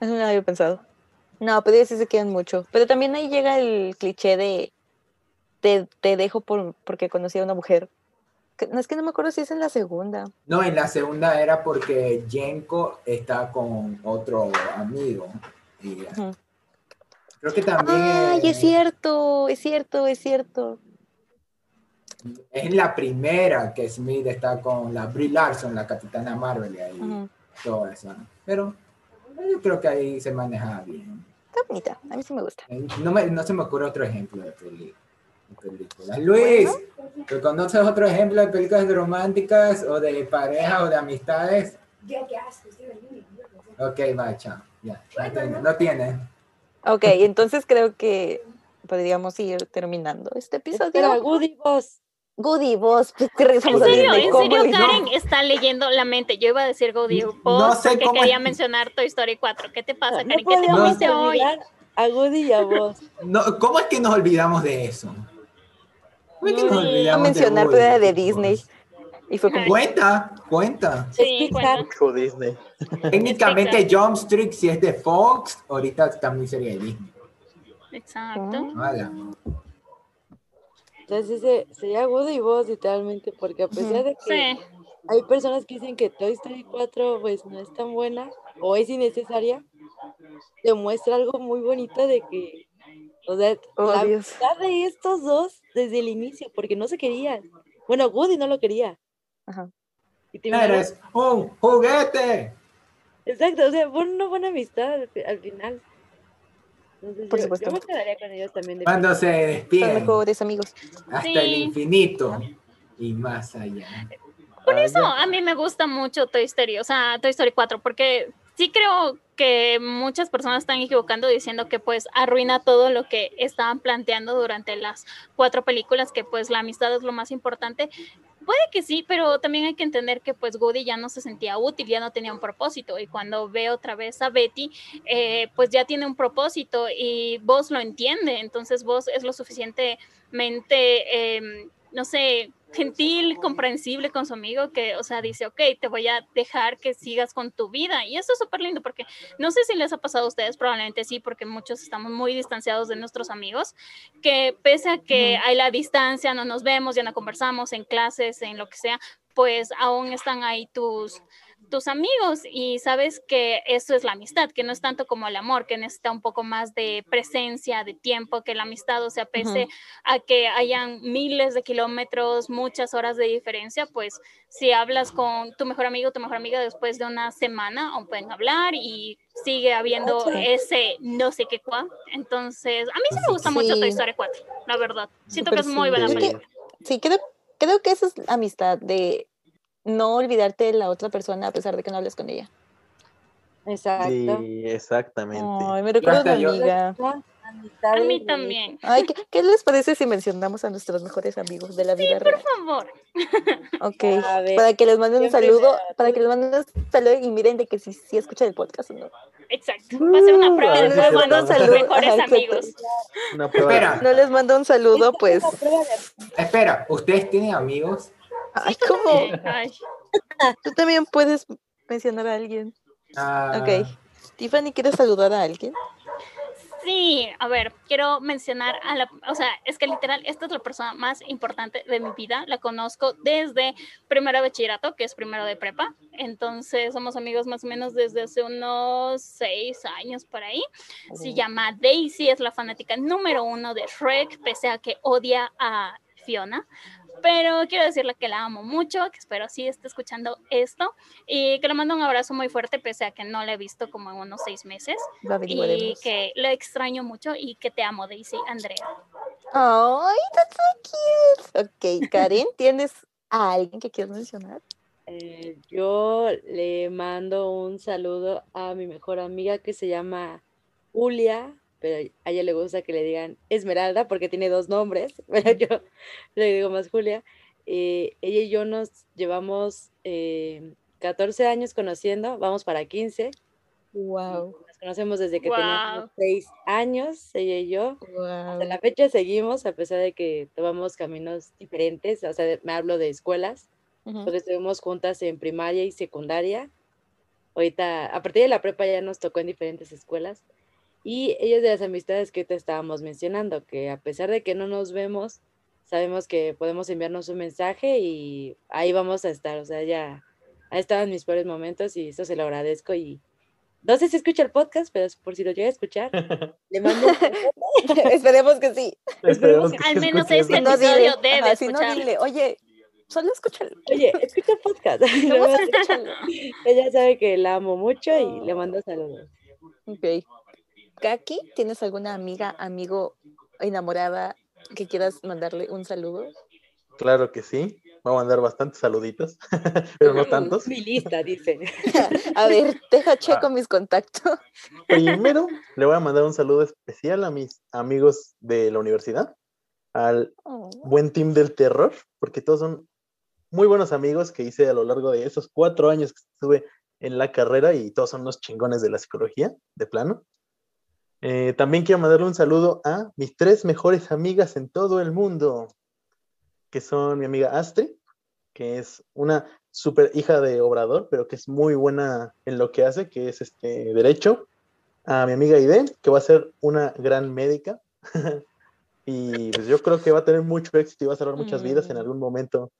Eso no lo había pensado. No, pero ellos sí se quedan mucho. Pero también ahí llega el cliché de te, te dejo por, porque conocí a una mujer. No es que no me acuerdo si es en la segunda. No, en la segunda era porque Jenko está con otro amigo. Y. Creo que también Ay, es cierto, es cierto, es cierto. es la primera que Smith está con la Brie Larson, la Capitana Marvel, y ahí todo eso. Pero yo creo que ahí se maneja bien. Está bonita, a mí sí me gusta. Eh, No, me- no se me ocurre otro ejemplo de, de películas. Luis, ¿tú conoces otro ejemplo de películas románticas o de pareja o de amistades? Ok, va, chao. Ya, no tiene. No tiene. Ok, entonces creo que podríamos ir terminando este episodio. Goody Boss. Goody, vos, pues, ¿qué regresamos En serio, en ¿Cómo serio, Karen está leyendo la mente. Yo iba a decir Goody No Boss sé porque quería es. mencionar Toy Story 4. ¿Qué te pasa, No Karen? ¿Qué te comiste hoy? a Goody y a vos. No, ¿Cómo es que nos olvidamos de eso? ¿Cómo es que nos No, a olvidamos de mencionar, Woody? era de Disney. Y fue como, Cuenta, cuenta. Sí, Es cuenta. Pixar. Mucho Disney. Técnicamente Jump Street, si es de Fox, ahorita también sería de Disney. Exacto. Hola. Entonces ese sería Goody y Boss literalmente, porque a pesar de que Sí. hay personas que dicen que Toy Story 4 pues no es tan buena o es innecesaria, demuestra algo muy bonito de que, o sea, Oh, la Dios. amistad de estos dos desde el inicio, porque no se querían. Bueno, Woody no lo quería. Ajá. Y terminaron- Eres un juguete. Exacto, o sea, fue una buena amistad al, fi- al final. Entonces, Por yo, supuesto. yo me quedaría con ellos también. De Cuando se son despiden mejores amigos. hasta Sí. el infinito y más allá. Por eso a mí me gusta mucho Toy Story, o sea, Toy Story 4, porque sí creo que muchas personas están equivocando diciendo que pues arruina todo lo que estaban planteando durante las cuatro películas, que pues la amistad es lo más importante. Puede que sí, pero también hay que entender que pues Woody ya no se sentía útil, ya no tenía un propósito y cuando ve otra vez a Betty, eh, pues ya tiene un propósito y vos lo entiende, entonces vos es lo suficientemente, eh, no sé, gentil, comprensible con su amigo que, o sea, dice, ok, te voy a dejar que sigas con tu vida. Y eso es súper lindo porque no sé si les ha pasado a ustedes, probablemente sí, porque muchos estamos muy distanciados de nuestros amigos, que pese a que hay la distancia, no nos vemos, ya no conversamos en clases, en lo que sea, pues aún están ahí tus tus amigos y sabes que eso es la amistad, que no es tanto como el amor, que necesita un poco más de presencia, de tiempo, que la amistad, o sea, pese a que hayan miles de kilómetros, muchas horas de diferencia, pues si hablas con tu mejor amigo, tu mejor amiga después de una semana, aún pueden hablar y sigue habiendo ese no sé qué cuá. Entonces, a mí sí me gusta mucho Sí. Toy Story 4, la verdad. Siento Súper que es muy buena película. Sí, creo, creo que esa es la amistad, de no olvidarte de la otra persona a pesar de que no hables con ella. Exacto. Sí, exactamente. Ay, me recuerda a mi amiga. A mí también. Ay, ¿qué, qué les parece si mencionamos a nuestros mejores amigos de la vida real? Por favor. Ok, ver, para que les manden un ¿quién saludo, primero? para que les manden un saludo y miren de que si, si escuchan el podcast o no. Exacto. Va a ser una prueba a de fuego a nuestros mejores Ajá, amigos. Una prueba Espera. No les mando un saludo, pues. Espera, ¿ustedes tienen amigos? Ay, ¿cómo? Ay, Tú también puedes mencionar a alguien. Ah, Ok. Tiffany, ¿quieres saludar a alguien? Sí, a ver, quiero mencionar a la, o sea, es que literal, esta es la persona más importante de mi vida, la conozco desde primero de bachillerato, que es primero de prepa, entonces somos amigos más o menos desde hace unos seis años por ahí. Se llama Daisy, es la fanática número uno de Shrek, pese a que odia a Fiona, pero quiero decirle que la amo mucho, que espero sí esté escuchando esto y que le mando un abrazo muy fuerte, pese a que no la he visto como en unos seis meses y que lo extraño mucho y que te amo, Daisy Andrea. Ay, that's so cute. Ok, Karen, ¿tienes a alguien que quieras mencionar? Eh, yo le mando un saludo a mi mejor amiga que se llama Julia pero a ella le gusta que le digan Esmeralda porque tiene dos nombres, pero yo le digo más Julia. Eh, ella y yo nos llevamos 14 eh, años conociendo, vamos para 15. Wow. Nos conocemos desde que teníamos 6 años, ella y yo. Hasta la fecha seguimos, a pesar de que tomamos caminos diferentes, o sea, me hablo de escuelas, porque estuvimos juntas en primaria y secundaria. Ahorita, a partir de la prepa ya nos tocó en diferentes escuelas y ellos de las amistades que te estábamos mencionando, que a pesar de que no nos vemos, sabemos que podemos enviarnos un mensaje y ahí vamos a estar. O sea, ya ha estado en mis peores momentos y eso se lo agradezco. Y no sé si escucha el podcast, pero por si lo llega a escuchar, le mando. Esperemos que sí. Esperemos que Al menos este episodio debe si no, dile, oye, solo escúchalo. Oye, escucha el podcast. Ella sabe que la amo mucho y le mando saludos. Ok. Kaki, ¿tienes alguna amiga, amigo, enamorada que quieras mandarle un saludo? Claro que sí. Voy a mandar bastantes saluditos, pero no tantos. Mi lista, dice. a ver, deja checo ah. mis contactos. Primero, le voy a mandar un saludo especial a mis amigos de la universidad, al oh. buen team del terror, porque todos son muy buenos amigos que hice a lo largo de esos cuatro años que estuve en la carrera y todos son unos chingones de la psicología, de plano. Eh, también quiero mandarle un saludo a mis tres mejores amigas en todo el mundo, que son mi amiga Astrid, que es una super hija de Obrador, pero que es muy buena en lo que hace, que es este derecho. A mi amiga Ide, que va a ser una gran médica. y pues yo creo que va a tener mucho éxito y va a salvar muchas vidas en mm. algún momento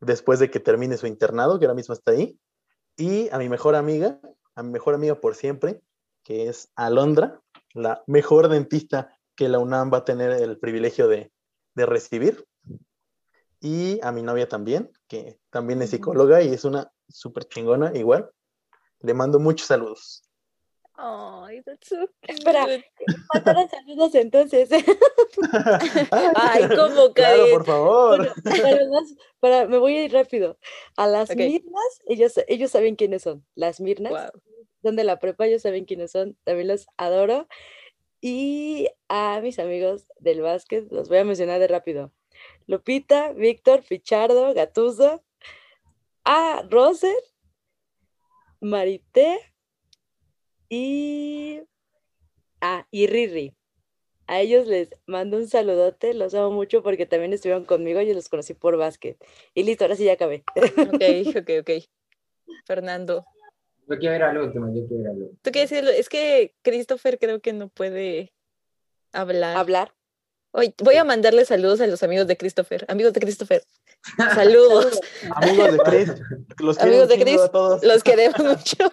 después de que termine su internado, que ahora mismo está ahí. Y a mi mejor amiga, a mi mejor amiga por siempre, que es Alondra, la mejor dentista que la UNAM va a tener el privilegio de, recibir. Y a mi novia también, que también es psicóloga y es una súper chingona igual. Le mando muchos saludos. Ay, that's so Espera, saludos entonces. Ay, ¿cómo cae? Claro, por favor. para, me voy a ir rápido. A las Mirnas, ellos, ellos saben quiénes son. Las Mirnas son de la prepa, ellos saben quiénes son, también los adoro. Y a mis amigos del básquet, los voy a mencionar de rápido. Lupita, Víctor, Pichardo, Gatuso, a Roser, Marité y, ah, y Riri. A ellos les mando un saludote, los amo mucho porque también estuvieron conmigo, y los conocí por básquet. Y listo, ahora sí ya acabé. Ok, ok, ok. Fernando. Yo quiero ver al último, yo quiero ver al último. ¿Tú qué decirlo? Es que Christopher creo que no puede hablar. ¿Hablar? Hoy voy a mandarle saludos a los amigos de Christopher. Amigos de Christopher. Saludos. amigos de Chris. Los amigos de Chris. Los queremos mucho.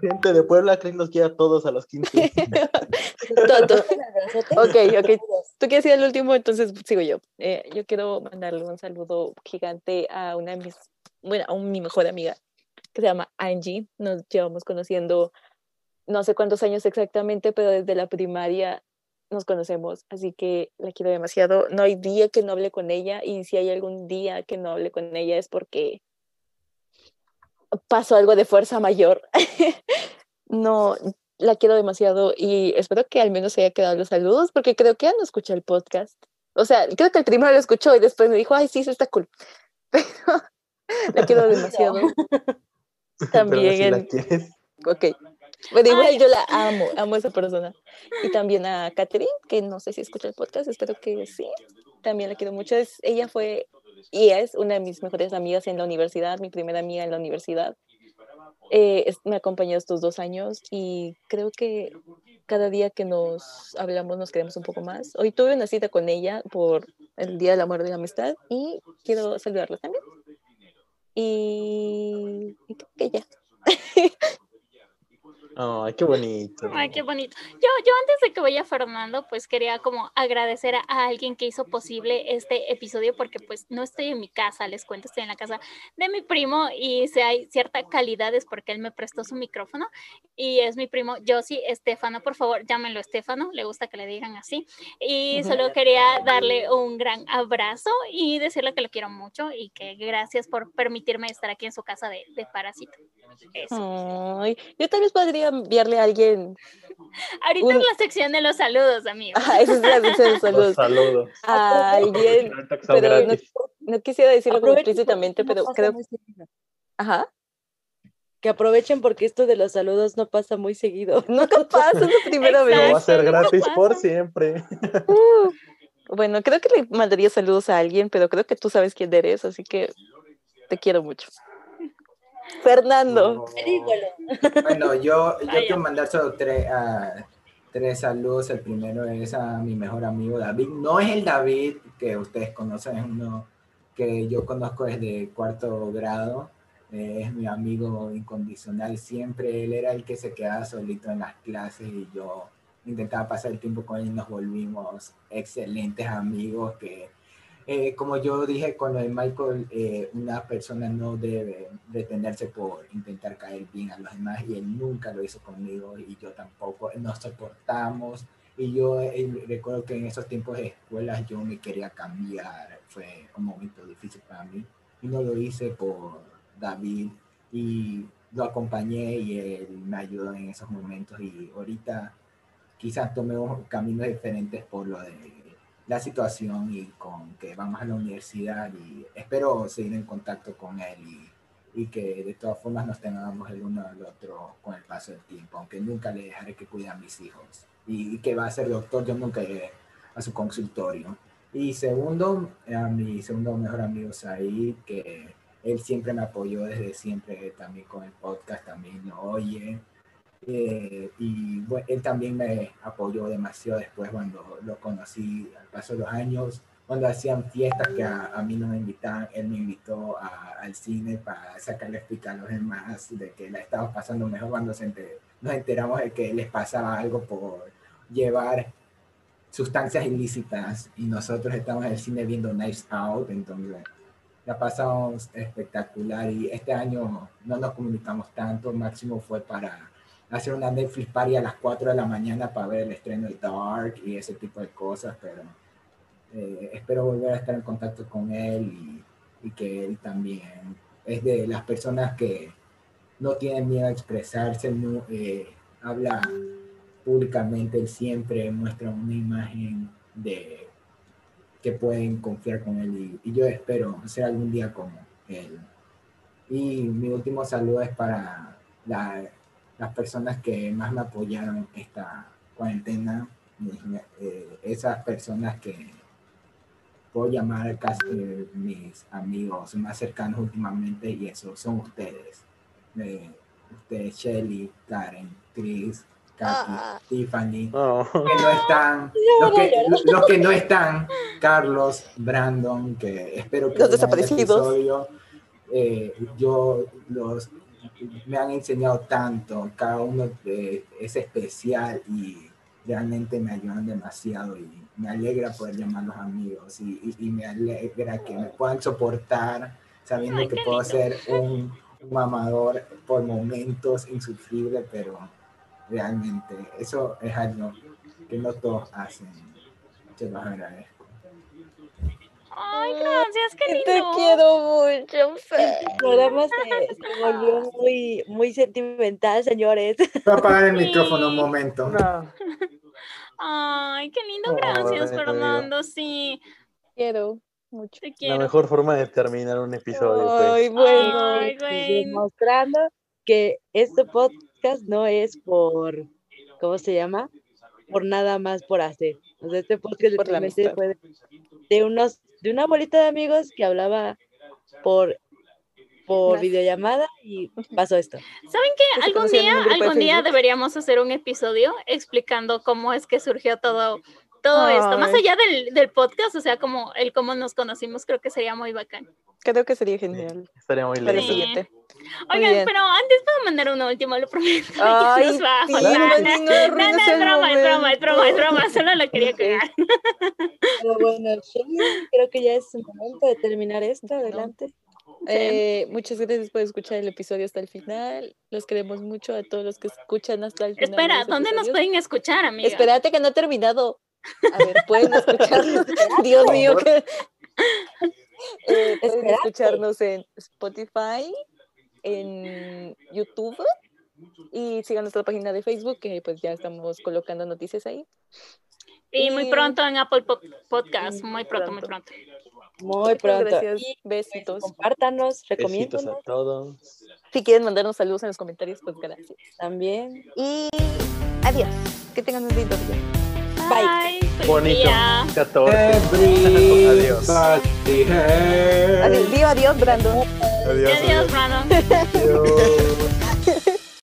Gente de Puebla, Chris los quiere a todos a los 15. Todo. ok, ok. Tú quieres ir al último, entonces sigo yo. Eh, yo quiero mandarle un saludo gigante a una de mis, bueno, a mi mejor amiga, que se llama Angie. Nos llevamos conociendo no sé cuántos años exactamente, pero desde la primaria nos conocemos, así que la quiero demasiado. No hay día que no hable con ella y si hay algún día que no hable con ella es porque pasó algo de fuerza mayor. no, la quiero demasiado y espero que al menos haya quedado los saludos porque creo que ya no escucha el podcast. O sea, creo que el primero lo escuchó y después me dijo, ay, sí, eso está cool. Pero la quiero demasiado. También. Ok. Bueno, igual yo la amo, amo a esa persona. Y también a Catherine, que no sé si escucha el podcast, espero que sí. También la quiero mucho. Es, ella fue y es una de mis mejores amigas en la universidad, mi primera amiga en la universidad. eh, es- me acompañó estos dos años y creo que cada día que nos hablamos nos queremos un poco más. Hoy tuve una cita con ella por el Día del Amor y la Amistad y quiero saludarla también. Y, creo que ya. Ay, qué bonito. Ay, qué bonito. Yo, yo antes de que vaya Fernando, pues quería como agradecer a, alguien que hizo posible este episodio, porque pues no estoy en mi casa, les cuento, estoy en la casa de mi primo y si hay cierta calidad es porque él me prestó su micrófono y es mi primo Josie Estefano, por favor, llámenlo Estefano, le gusta que le digan así. Y solo quería darle un gran abrazo y decirle que lo quiero mucho y que gracias por permitirme estar aquí en su casa de, de parásito. Eso. Ay, yo tal vez podría enviarle a alguien. Ahorita un- es la sección de los saludos, amigos. Ah, esa es la sección de Los saludos. saludos. A alguien, pero no, no quisiera decirlo como explícitamente, no pero creo. Ajá. Que aprovechen porque esto de los saludos no pasa muy seguido. Nunca pasa, es la primera Lo va a vez. Exacto, gratis no por siempre. Uh, Bueno, creo que le mandaría saludos a alguien, pero creo que tú sabes quién eres, así que te quiero mucho. Fernando. Bueno, yo, yo quiero mandar solo tres, ah, tres saludos. El primero es a mi mejor amigo David. No es el David que ustedes conocen, es uno que yo conozco desde cuarto grado. Eh, es mi amigo incondicional. Siempre él era el que se quedaba solito en las clases y yo intentaba pasar el tiempo con él y nos volvimos excelentes amigos que eh, como yo dije con lo de Michael, eh, una persona no debe detenerse por intentar caer bien a los demás y él nunca lo hizo conmigo y yo tampoco, nos soportamos. Y yo eh, recuerdo que en esos tiempos de escuelas yo me quería cambiar, fue un momento difícil para mí y no lo hice por David y lo acompañé y él me ayudó en esos momentos y ahorita quizás tomemos caminos diferentes por lo de la situación y con que vamos a la universidad y espero seguir en contacto con él y, y que de todas formas nos tengamos el uno al otro con el paso del tiempo, aunque nunca le dejaré que cuide a mis hijos y, y que va a ser doctor, yo nunca iré a su consultorio. Y segundo, a mi segundo mejor amigo Said, que él siempre me apoyó desde siempre también con el podcast, también lo oye. Eh, y bueno, él también me apoyó demasiado después cuando lo conocí al paso de los años, cuando hacían fiestas que a, a mí no me invitaban, él me invitó a- al cine para sacarle explicar a los demás de que la estaba pasando mejor cuando se enter- nos enteramos de que les pasaba algo por llevar sustancias ilícitas y nosotros estábamos en el cine viendo Knives Out, entonces la pasamos espectacular y este año no nos comunicamos tanto, máximo fue para hacer una Netflix party a las 4 de la mañana para ver el estreno de Dark y ese tipo de cosas, pero eh, espero volver a estar en contacto con él y, y que él también es de las personas que no tienen miedo a expresarse, no, eh, habla públicamente, él siempre muestra una imagen de que pueden confiar con él y, y yo espero ser algún día como él. Y mi último saludo es para la- las personas que más me apoyaron esta cuarentena, mis- eh, esas personas que puedo llamar casi eh, mis amigos más cercanos últimamente y eso son ustedes. Eh, ustedes, Shelly, Karen, Chris, Katy, Ah. Tiffany, Oh. que no están, los que, los que no están, Carlos, Brandon, que espero que Los el desaparecidos. episodio. Eh, yo los me han enseñado tanto, cada uno de- es especial y realmente me ayudan demasiado y me alegra poder llamarlos amigos y, y- y me alegra que me puedan soportar sabiendo Ay, que puedo lindo. ser un, un mamador por momentos insufrible, pero realmente eso es algo que no todos hacen. Se los agradezco. Ay, gracias, qué Te quiero mucho, Fer. El programa se, se volvió muy, muy sentimental, señores. Voy a apagar el Sí. micrófono un momento. No. Ay, qué lindo, gracias. Fernando. Sí, Quiero mucho. te La mejor forma de terminar un episodio, pues. Ay, bueno. Ay, güey. Demostrando que este podcast no es por, ¿cómo se llama? Por nada más por hacer. O sea, este podcast Por la realmente amistad. fue de, de unos, de una bolita de amigos que hablaba por por Gracias. videollamada y pasó esto. ¿Saben qué? Algún día, algún día deberíamos hacer un episodio explicando cómo es que surgió todo, todo esto. Más Ay. allá del, del podcast, o sea, como el cómo nos conocimos, creo que sería muy bacán. Creo que sería genial. Estaría muy lindo. Sí. Oigan, bien. pero antes puedo mandar uno último, lo prometo. Ay, Nos bajo. sí, No, no, no no, es broma, es broma, es broma, es broma, solo lo quería Ok. cagar. Pero bueno, creo que ya es el momento de terminar esto. Adelante. Eh, muchas gracias por escuchar el episodio hasta el final. Los queremos mucho a todos los que escuchan hasta el final. Espera, ¿dónde nos pueden escuchar, amiga? Espérate que no he terminado. A ver, pueden escucharnos. Dios mío, que. Eh, pueden escucharnos en Spotify, en YouTube y sigan nuestra página de Facebook, que pues ya estamos colocando noticias ahí. Y muy pronto en Apple Po- Podcast, muy pronto, muy Pronto. Muy pronto. Gracias. Besitos. compártanos, Besitos a recomiéndanos todos. Si quieren mandarnos saludos en los comentarios, pues gracias. también. Y adiós. Que tengan un lindo día. Bye. Bonito. día. 14. Adiós. Adiós, adiós, Brandon. Adiós. Adiós, Brandon. Adiós.